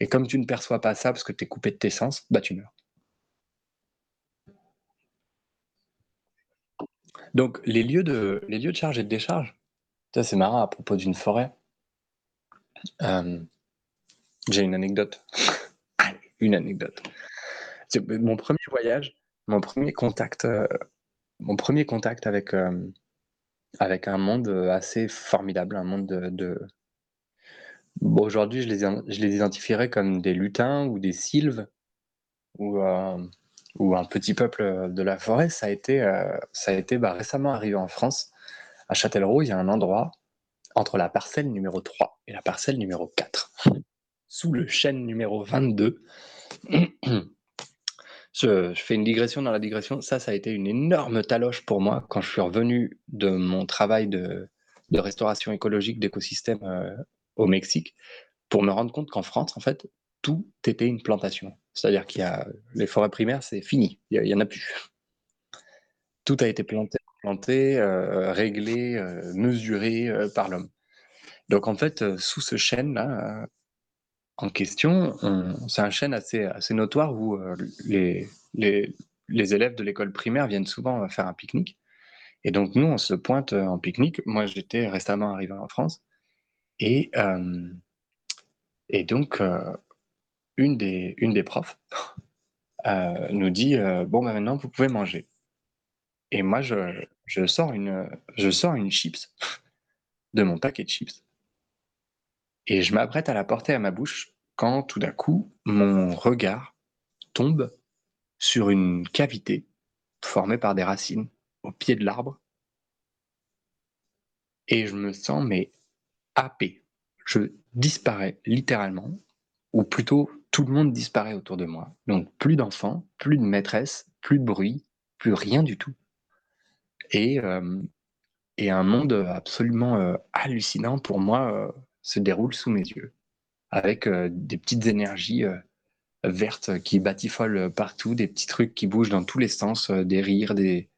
Et comme tu ne perçois pas ça parce que tu es coupé de tes sens, bah tu meurs. Donc les lieux de, les lieux de charge et de décharge, ça c'est marrant à propos d'une forêt. Euh, j'ai une anecdote. une anecdote. Mon premier voyage, mon premier contact, euh, mon premier contact avec, euh, avec un monde assez formidable, un monde de, aujourd'hui, je les, je les identifierais comme des lutins ou des sylves ou, euh, ou un petit peuple de la forêt. Ça a été, ça a été bah, récemment arrivé en France. À Châtellerault, il y a un endroit entre la parcelle numéro 3 et la parcelle numéro 4, sous le chêne numéro 22. je, fais une digression dans la digression. Ça, ça a été une énorme taloche pour moi quand je suis revenu de mon travail de, restauration écologique d'écosystèmes euh, au Mexique pour me rendre compte qu'en France, en fait, tout était une plantation. C'est-à-dire qu'il y a les forêts primaires, c'est fini, il n'y en a plus. Tout a été planté, planté euh, réglé, euh, mesuré par l'homme. Donc en fait, sous ce chêne-là, en question, c'est un chêne assez, notoire où les, les, les, élèves de l'école primaire viennent souvent faire un pique-nique. Et donc nous, on se pointe en pique-nique. Moi, j'étais récemment arrivé en France. Et, euh, et donc, euh, une, des, une des profs euh, nous dit Bon, bah, maintenant, vous pouvez manger. Et moi, je, je, sors, une, je sors une chips de mon paquet de chips. Et je m'apprête à la porter à ma bouche quand tout d'un coup, mon regard tombe sur une cavité formée par des racines au pied de l'arbre. Et je me sens mais happé. Je disparais littéralement, ou plutôt tout le monde disparaît autour de moi. Donc plus d'enfants, plus de maîtresses, plus de bruit, plus rien du tout. Et, euh, un monde absolument euh, hallucinant pour moi euh, se déroule sous mes yeux, avec des petites énergies vertes qui batifolent partout, des petits trucs qui bougent dans tous les sens, des rires, des...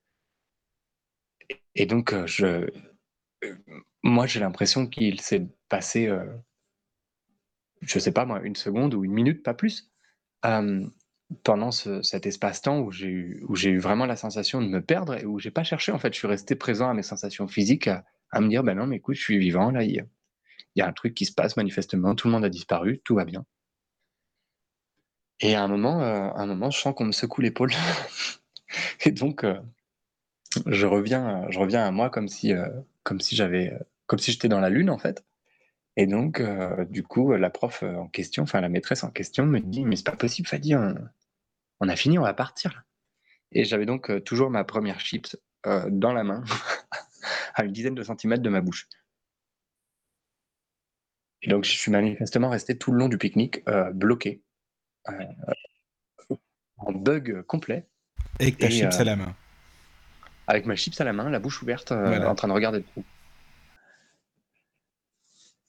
Et donc, je, moi, j'ai l'impression qu'il s'est passé, je euh, sais pas moi, une seconde ou une minute, pas plus. pendant cet espace-temps où j'ai eu, eu vraiment la sensation de me perdre et où j'ai pas cherché, en fait, je suis resté présent à mes sensations physiques, à, me dire, ben non, mais écoute, je suis vivant, là, il a, y, a un truc qui se passe manifestement, tout le monde a disparu, tout va bien. Et à un moment, euh, un moment, je sens qu'on me secoue l'épaule. et donc, euh, je reviens, je reviens à moi comme si, euh, comme si j'avais, comme si j'étais dans la lune, en fait. Et donc, du coup, la prof en question, enfin la maîtresse en question me dit, mais c'est pas possible, Fadi, on, on a fini, on va partir. Et j'avais donc toujours ma première chips dans la main, à une dizaine de centimètres de ma bouche. Et donc je suis manifestement resté tout le long du pique-nique euh, bloqué, en bug complet. Avec ta chips à la main. Avec ma chips à la main, la bouche ouverte, en train de regarder le trou.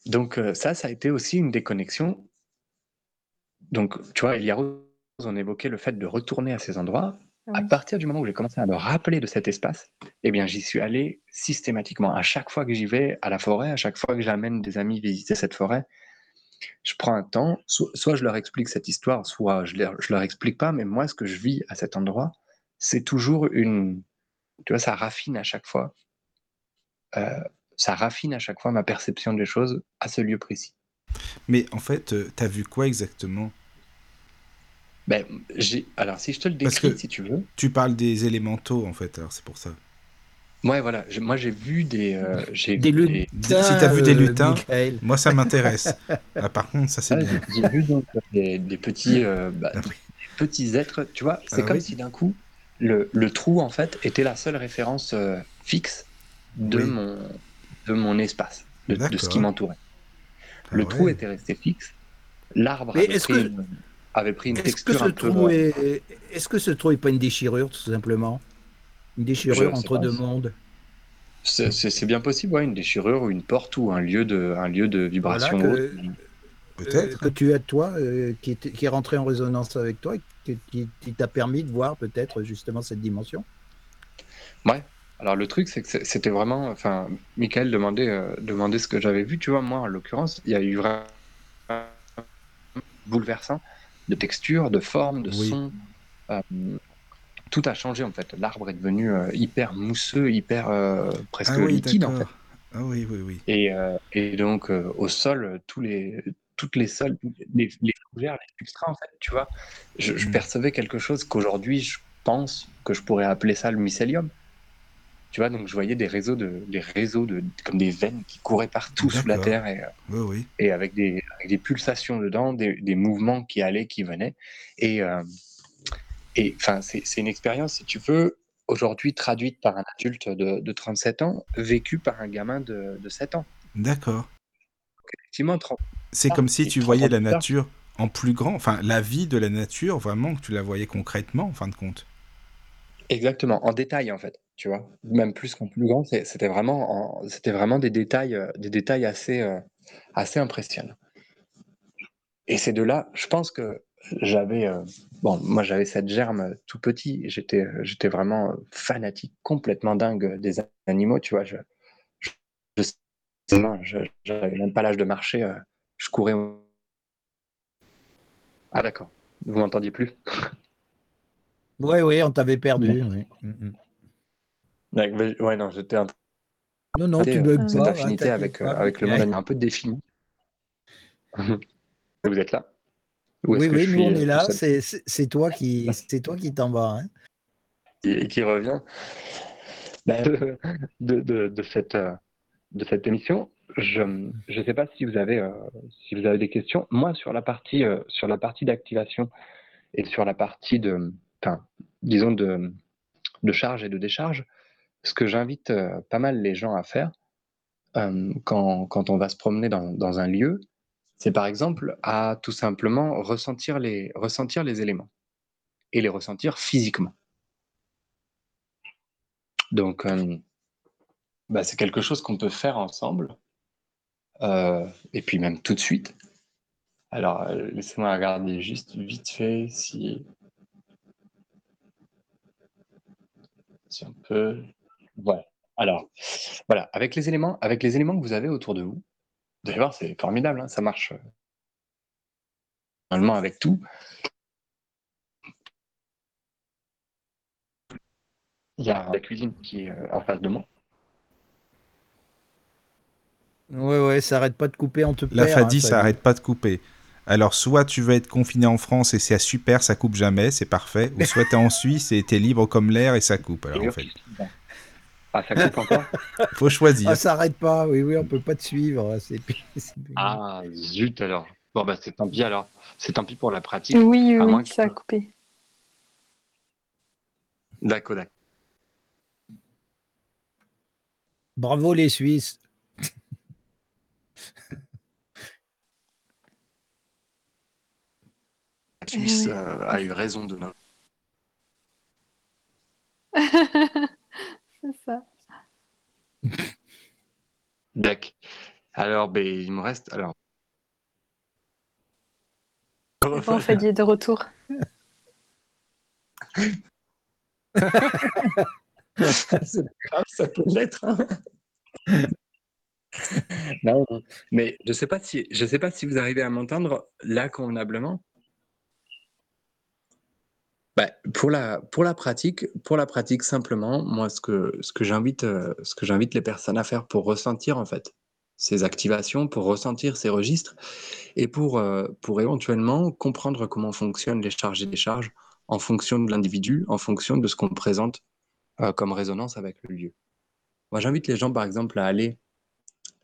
Donc ça, ça a été aussi une déconnexion. Donc, tu vois, il y a on évoquait le fait de retourner à ces endroits. À partir du moment où j'ai commencé à me rappeler de cet espace, eh bien, j'y suis allé systématiquement. À chaque fois que j'y vais à la forêt, à chaque fois que j'amène des amis visiter cette forêt, je prends un temps, soit je leur explique cette histoire, soit je leur, leur explique pas, mais moi, ce que je vis à cet endroit, c'est toujours une. Tu vois, ça raffine à chaque fois. Euh, ça raffine à chaque fois ma perception des choses à ce lieu précis. Mais en fait, euh, tu as vu quoi exactement? Ben, alors, si je te le décris, si tu veux. Tu parles des élémentaux, en fait, alors c'est pour ça. Ouais, voilà. moi, j'ai vu des. Euh, j'ai des lutins. Si tu as vu des lutins, moi, ça m'intéresse. ah, par contre, ça, c'est bien. J'ai vu donc des, petits, euh, bah, ah petits êtres. Tu vois, c'est ah comme si d'un coup, le, le, trou, en fait, était la seule référence euh, fixe de, mon, de mon espace, de, de ce qui m'entourait. Ah le trou était resté fixe. L'arbre. Est-ce que avait pris une texture un peu. Est-ce que ce trou n'est pas une déchirure, tout simplement? Une déchirure entre deux mondes c'est bien possible, ouais, une déchirure ou une porte ou un lieu de, un lieu de vibration Peut-être. que tu as toi, euh, qui, est, qui, est, rentré en résonance avec toi, et qui, t'a permis de voir peut-être justement cette dimension? Ouais. Alors le truc, c'est que c'était vraiment, enfin, Michael demandait, euh, demandait ce que j'avais vu. Tu vois, moi, en l'occurrence, il y a eu vraiment bouleversant de texture, de forme, de son. Euh, tout a changé en fait. L'arbre est devenu euh, hyper mousseux, hyper euh, presque ah liquide en fait. Ah oui, oui, oui. Et, et donc au sol, tous les, toutes les sols, les, les fougères, les substrats en fait, tu vois, je, je mm. percevais quelque chose qu'aujourd'hui je pense que je pourrais appeler ça le mycélium. Tu vois, donc je voyais des réseaux de, des réseaux de, comme des veines qui couraient partout sous la terre et, oui, et avec, des, avec, des, pulsations dedans, des, des, mouvements qui allaient, qui venaient. Et, euh, et enfin, c'est une expérience, si tu veux, aujourd'hui traduite par un adulte de, de 37 ans, vécue par un gamin de, de 7 ans. D'accord. Effectivement, c'est comme si tu voyais la nature en plus grand, enfin la vie de la nature, vraiment, que tu la voyais concrètement, en fin de compte. Exactement, en détail en fait tu vois? Même plus qu'en plus grand, c'était vraiment c'était vraiment des détails, euh, des détails assez, euh, assez impressionnants. Et c'est de là, je pense que j'avais, euh, bon, moi j'avais cette germe tout petit, j'étais, j'étais vraiment fanatique, complètement dingue des animaux, tu vois? Je j'avais même pas l'âge de marcher, je courais Ah d'accord, vous m'entendiez plus? Oui, oui, on t'avait perdu, oui. Mmh, mmh. Ouais, non, j'étais un Non, non, tu bugs cette affinité avec, euh, avec le monde un peu défini. Vous êtes là? Oui, oui, nous on est là. C'est toi qui c'est toi qui t'en vas. Hein. Et qui revient? Ben, de, de, de, cette, euh, de cette émission. Je ne sais pas si vous avez euh, si vous avez des questions. Moi, sur la partie sur la partie d'activation et sur la partie de, disons de, de charge et de décharge, ce que j'invite euh, pas mal les gens à faire euh, quand, on va se promener dans, un lieu, c'est par exemple à tout simplement ressentir les, ressentir les éléments et les ressentir physiquement. Donc, euh, bah, c'est quelque chose qu'on peut faire ensemble, et puis même tout de suite. Alors, laissez-moi regarder juste vite fait si, si on peut. Voilà. Alors, voilà, avec les éléments avec les éléments que vous avez autour de vous, vous allez voir, c'est formidable, hein, ça marche, euh, normalement avec tout. Il y a la cuisine qui est, euh, en face de moi. Ouais, ouais, ça arrête pas de couper, on te La hein, FADI, ça arrête pas de couper. Alors, soit tu veux être confiné en France et c'est super, ça coupe jamais, c'est parfait. Ou soit tu es en Suisse et tu es libre comme l'air et ça coupe. Ah, ça coupe encore Faut choisir. Ah, ça arrête pas, oui, oui, on peut pas te suivre. Ah, zut alors. Bon, bah, c'est tant pis alors. C'est tant pis pour la pratique. Oui, oui, ça a coupé. D'accord, d'accord. Bravo les Suisses. Suisse euh, a eu raison de nous. C'est ça. D'accord. Alors, ben, il me reste. Alors. Bon, Fadi de retour? C'est grave, ça peut l'être. Hein. non, mais je sais pas si je sais pas si vous arrivez à m'entendre là convenablement. Bah, pour, la, pratique, simplement, moi, ce que, ce que j'invite euh, ce que j'invite les personnes à faire pour ressentir, en fait, ces activations, pour ressentir ces registres, et pour, euh, pour éventuellement comprendre comment fonctionnent les charges et les charges en fonction de l'individu, en fonction de ce qu'on présente euh, comme résonance avec le lieu. Moi, j'invite les gens, par exemple, à aller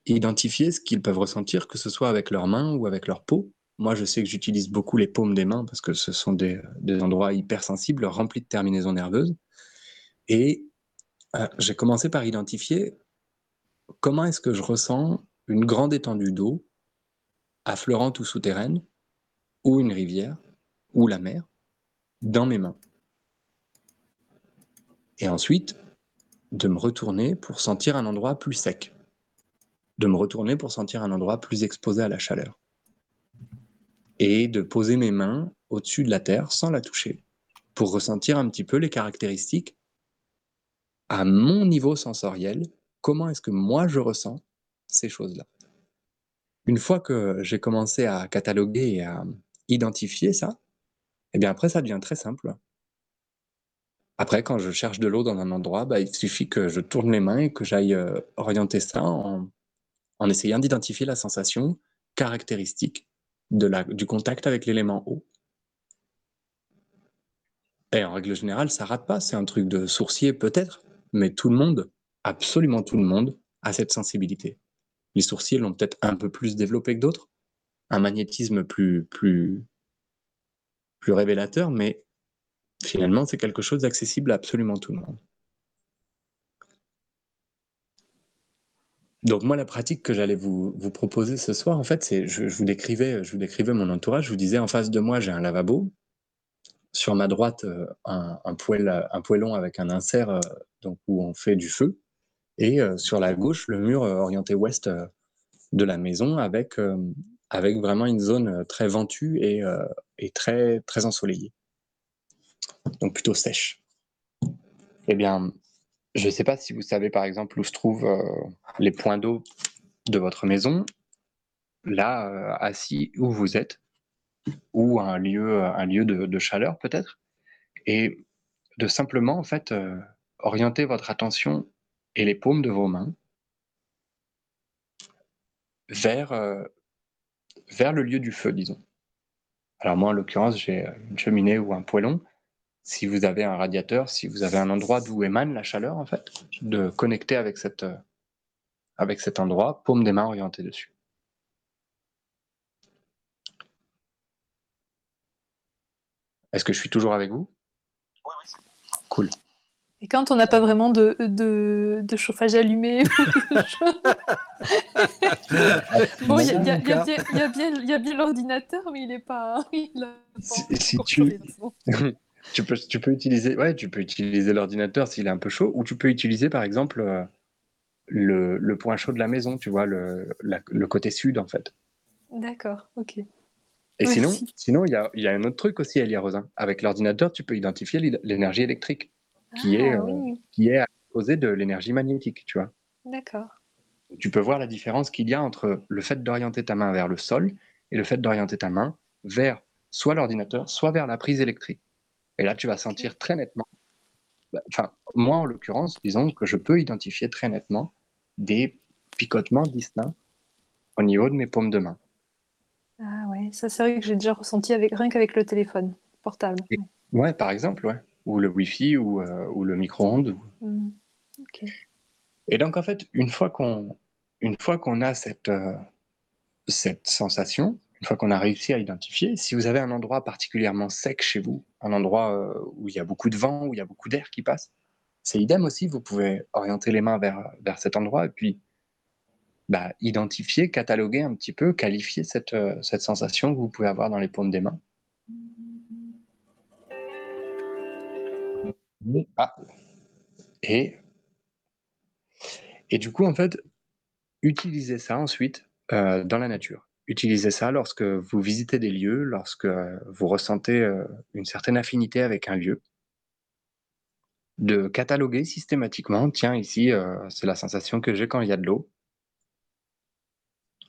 identifier ce qu'ils peuvent ressentir, que ce soit avec leurs mains ou avec leur peau, moi, je sais que j'utilise beaucoup les paumes des mains parce que ce sont des, endroits hypersensibles, remplis de terminaisons nerveuses. Et euh, j'ai commencé par identifier comment est-ce que je ressens une grande étendue d'eau, affleurante ou souterraine, ou une rivière, ou la mer, dans mes mains. Et ensuite, de me retourner pour sentir un endroit plus sec, de me retourner pour sentir un endroit plus exposé à la chaleur et de poser mes mains au-dessus de la terre sans la toucher pour ressentir un petit peu les caractéristiques à mon niveau sensoriel, comment est-ce que moi je ressens ces choses-là? Une fois que j'ai commencé à cataloguer et à identifier ça, eh bien après ça devient très simple. Après, quand je cherche de l'eau dans un endroit, bah, il suffit que je tourne les mains et que j'aille euh, orienter ça en essayant d'identifier la sensation caractéristique du contact avec l'élément eau. Et en règle générale, ça rate pas. C'est un truc de sourcier peut-être, mais tout le monde, absolument tout le monde, a cette sensibilité. Les sourciers l'ont peut-être un peu plus développé que d'autres, un magnétisme plus, plus, plus révélateur, mais finalement, c'est quelque chose d'accessible à absolument tout le monde. Donc moi, la pratique que j'allais vous, proposer ce soir, en fait, c'est je, vous décrivais, je vous décrivais mon entourage. Je vous disais, en face de moi, j'ai un lavabo. Sur ma droite, euh, un, un, poêle, un poêlon avec un insert euh, donc, où on fait du feu. Et euh, sur la gauche, le mur orienté ouest de la maison avec, avec vraiment une zone très ventue et, et très, très ensoleillée. Donc plutôt sèche. Eh bien, je ne sais pas si vous savez par exemple où se trouvent euh, les points d'eau de votre maison, là, euh, assis où vous êtes, ou un lieu, un lieu de, chaleur peut-être, et de simplement en fait euh, orienter votre attention et les paumes de vos mains vers, vers le lieu du feu, disons. Alors moi, en l'occurrence, j'ai une cheminée ou un poêlon si vous avez un radiateur, si vous avez un endroit d'où émane la chaleur, en fait, de connecter avec, cette, euh, avec cet endroit, paume des mains orientées dessus. Est-ce que je suis toujours avec vous? Oui, oui. Cool. Et quand on n'a pas vraiment de, de, chauffage allumé Bon, il y, a bien l'ordinateur, mais il n'est pas... si, tu... tu peux, tu peux utiliser, ouais, tu peux utiliser l'ordinateur s'il est un peu chaud, ou tu peux utiliser par exemple euh, le, le, point chaud de la maison, tu vois, le, le côté sud en fait. D'accord, ok. Et sinon, sinon il y a, y a, un autre truc aussi, Elia Rosin. Avec l'ordinateur, tu peux identifier l'énergie électrique qui, ah, est, euh, qui est à causer de l'énergie magnétique, tu vois. D'accord. Tu peux voir la différence qu'il y a entre le fait d'orienter ta main vers le sol et le fait d'orienter ta main vers soit l'ordinateur, soit vers la prise électrique. Et là, tu vas sentir très nettement bah, enfin, moi en l'occurrence, disons que je peux identifier très nettement des picotements distincts au niveau de mes paumes de main. Ah ouais, ça c'est vrai que j'ai déjà ressenti avec, rien qu'avec le téléphone portable. ouais, par exemple, ouais. Ou le Wi-Fi ou, euh, ou le micro-ondes. Mmh. Et donc en fait, une fois qu'on une fois qu'on a cette, euh, cette sensation, une fois qu'on a réussi à identifier, si vous avez un endroit particulièrement sec chez vous, un endroit euh, où il y a beaucoup de vent, où il y a beaucoup d'air qui passe, c'est idem aussi, vous pouvez orienter les mains vers, vers cet endroit et puis bah, identifier, cataloguer un petit peu, qualifier cette, euh, cette sensation que vous pouvez avoir dans les paumes des mains. Ah. Et, et du coup, en fait, utilisez ça ensuite euh, dans la nature. Utilisez ça lorsque vous visitez des lieux, lorsque vous ressentez euh, une certaine affinité avec un lieu. De cataloguer systématiquement, tiens, ici, c'est la sensation que j'ai quand il y a de l'eau.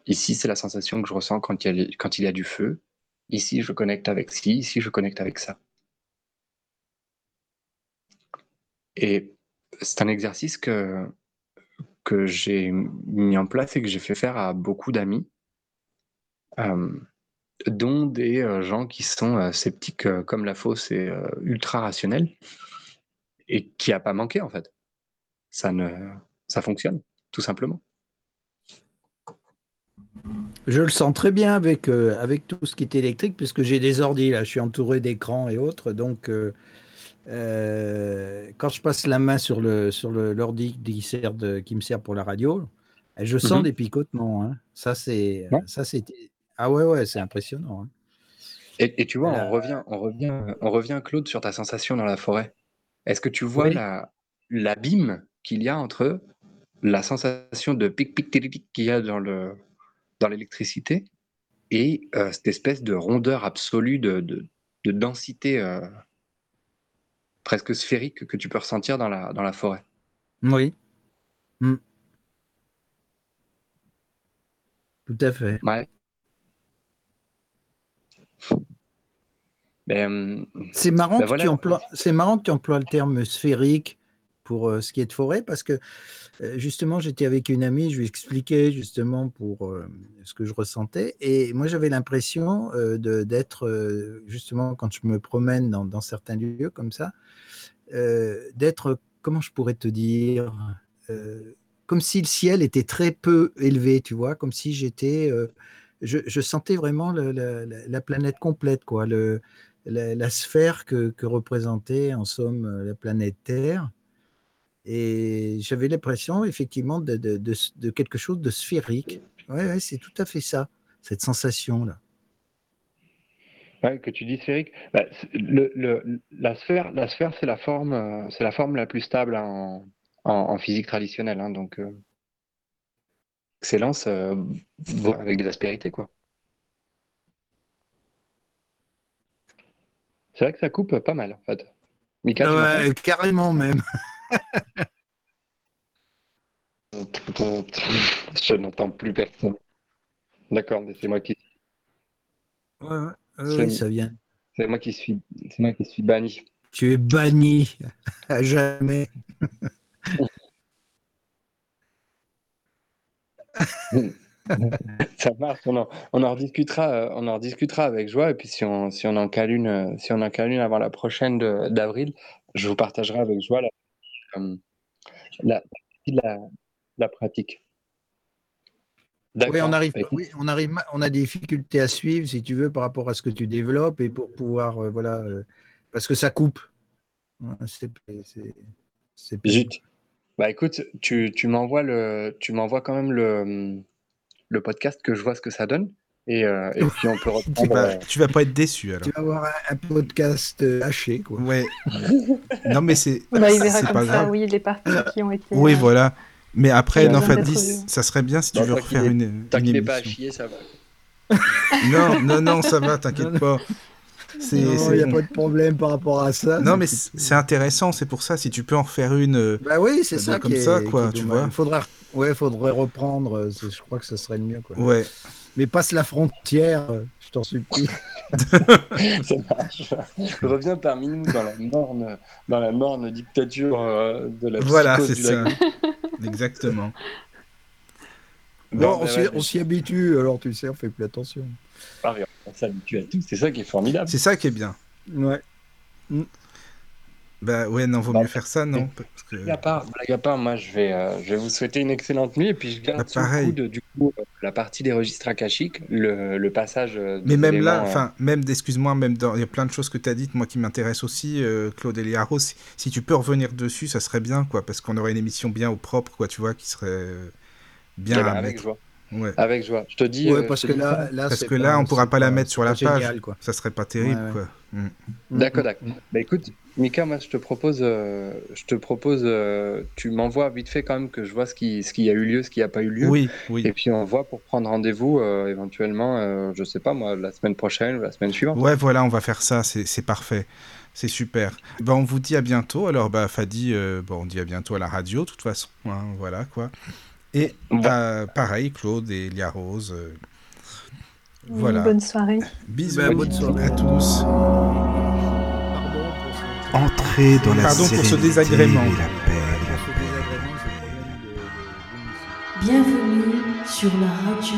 Ici, c'est la sensation que je ressens quand il, y a, du feu. Ici, je connecte avec ci, ici, je connecte avec ça. Et c'est un exercice que, que j'ai mis en place et que j'ai fait faire à beaucoup d'amis, euh, dont des euh, gens qui sont euh, sceptiques comme la fausse et ultra rationnels, et qui a pas manqué en fait. Ça, ne, ça fonctionne, tout simplement. Je le sens très bien avec, euh, avec tout ce qui est électrique, puisque j'ai des ordi, là, je suis entouré d'écrans et autres. Donc, euh, euh, quand je passe la main sur le sur l'ordi qui, sert qui me sert pour la radio, je sens mhm. des picotements. Hein. Ça, c'est. Ah ouais, ouais, c'est impressionnant. Hein. Et, tu vois, on, revient, on, revient, on revient, Claude, sur ta sensation dans la forêt. Est-ce que tu vois l'abîme qu'il y a entre la sensation de pic-pic qu'il y a dans le, dans l'électricité et euh, cette espèce de rondeur absolue, de, de, densité euh, presque sphérique que tu peux ressentir dans la, dans la forêt? Oui. Hmm. Tout à fait. Ouais. Ben, c'est marrant, ben que tu emploies, c'est marrant que tu emploies le terme sphérique pour euh, ce qui est de forêt, parce que euh, justement, j'étais avec une amie, je lui expliquais justement pour euh, ce que je ressentais, et moi j'avais l'impression d'être, justement, quand je me promène dans, certains lieux comme ça, d'être, comment je pourrais te dire, comme si le ciel était très peu élevé, tu vois, comme si j'étais, je, sentais vraiment la, planète complète, quoi, la, sphère que, représentait en somme la planète Terre et j'avais l'impression, effectivement, de, quelque chose de sphérique. Oui, ouais, c'est tout à fait ça, cette sensation-là. Ouais, que tu dis sphérique. Bah, la sphère, la sphère c'est la forme, euh, la forme la plus stable en, en, physique traditionnelle. Hein, donc, euh, excellence euh, avec de l'aspérité, quoi. C'est vrai que ça coupe pas mal, en fait. ouais, carrément même. Je n'entends plus personne. D'accord, mais c'est moi qui. Ouais, ouais. oui, ça vient. C'est moi qui suis, c'est moi qui suis banni. Tu es banni à jamais. ça marche, on en, on en, rediscutera, euh, on en rediscutera avec joie. Et puis si on, si on en cale une, euh, si on en cale une avant la prochaine d'avril, je vous partagerai avec joie la, euh, la, la, la pratique. Oui, on arrive, oui, on arrive, on a des difficultés à suivre, si tu veux, par rapport à ce que tu développes et pour pouvoir, euh, voilà, euh, parce que ça coupe. C'est Zut. Bah écoute, tu, tu m'envoies le, tu m'envoies quand même le, le podcast que je vois ce que ça donne. Et, euh, et puis on peut reprendre. tu, vas, tu vas pas être déçu alors. Tu vas avoir un, podcast haché quoi. Ouais. non mais c'est. Bah, il verra comme pas ça, grave. oui, les parties qui ont été. Oui, voilà. Mais après, non, Fadis, ça serait bien si tu veux refaire une, T'inquiète pas à chier, ça va. non, non, non, ça va, t'inquiète pas. Il n'y a pas de problème par rapport à ça. Non, mais c'est intéressant, c'est pour ça, si tu peux en faire une. Euh, bah oui, c'est ça. Comme ça, quoi, tu vois. Il faudrait, ouais, faudrait reprendre, je crois que ce serait le mieux, quoi. Ouais. Mais passe la frontière, je t'en supplie. ça marche. Je reviens parmi nous dans la morne, dans la morne dictature euh, de la Voilà, c'est ça. Exactement. Bon, on s'y habitue, alors tu sais, on fait plus attention. On s'habitue à tout, c'est ça qui est formidable. C'est ça qui est bien. Ouais. Bah ouais, non, vaut bah, mieux faire ça, non parce que... Blague à part, à part, moi je vais, euh, je vais vous souhaiter une excellente nuit et puis je garde bah, coup de, du coup euh, la partie des registres akashiques, le, le passage. Euh, Mais même là, enfin, même, excuse-moi, même dans, il y a plein de choses que tu as dites, moi qui m'intéressent aussi, Claude Eliaro, si, si, tu peux revenir dessus, ça serait bien, quoi, parce qu'on aurait une émission bien au propre, quoi, tu vois, qui serait bien. Eh ben, avec joie. Avec joie. Je te dis. Ouais, parce que là, là, parce que là, on pourra pas la mettre sur la page. Quoi. Ça serait pas terrible, quoi. Mm. D'accord, d'accord. Bah écoute, Mika, moi je te propose, euh, je te propose, euh, tu m'envoies vite fait quand même que je vois ce qui, ce qui a eu lieu, ce qui n'a pas eu lieu. Oui, oui. Et puis on voit pour prendre rendez-vous euh, éventuellement, je sais pas moi, la semaine prochaine ou la semaine suivante. Ouais, voilà, on va faire ça, c'est parfait. C'est super. Ben, on vous dit à bientôt. Alors, bah, Fadi, bon, on dit à bientôt à la radio, de toute façon. Hein, voilà, quoi. Et pareil, Claude et Lia Rose. voilà. Bonne soirée. Bisous ben, bonne soirée à tous. Entrez dans la Pardon pour ce désagrément. Bienvenue sur la radio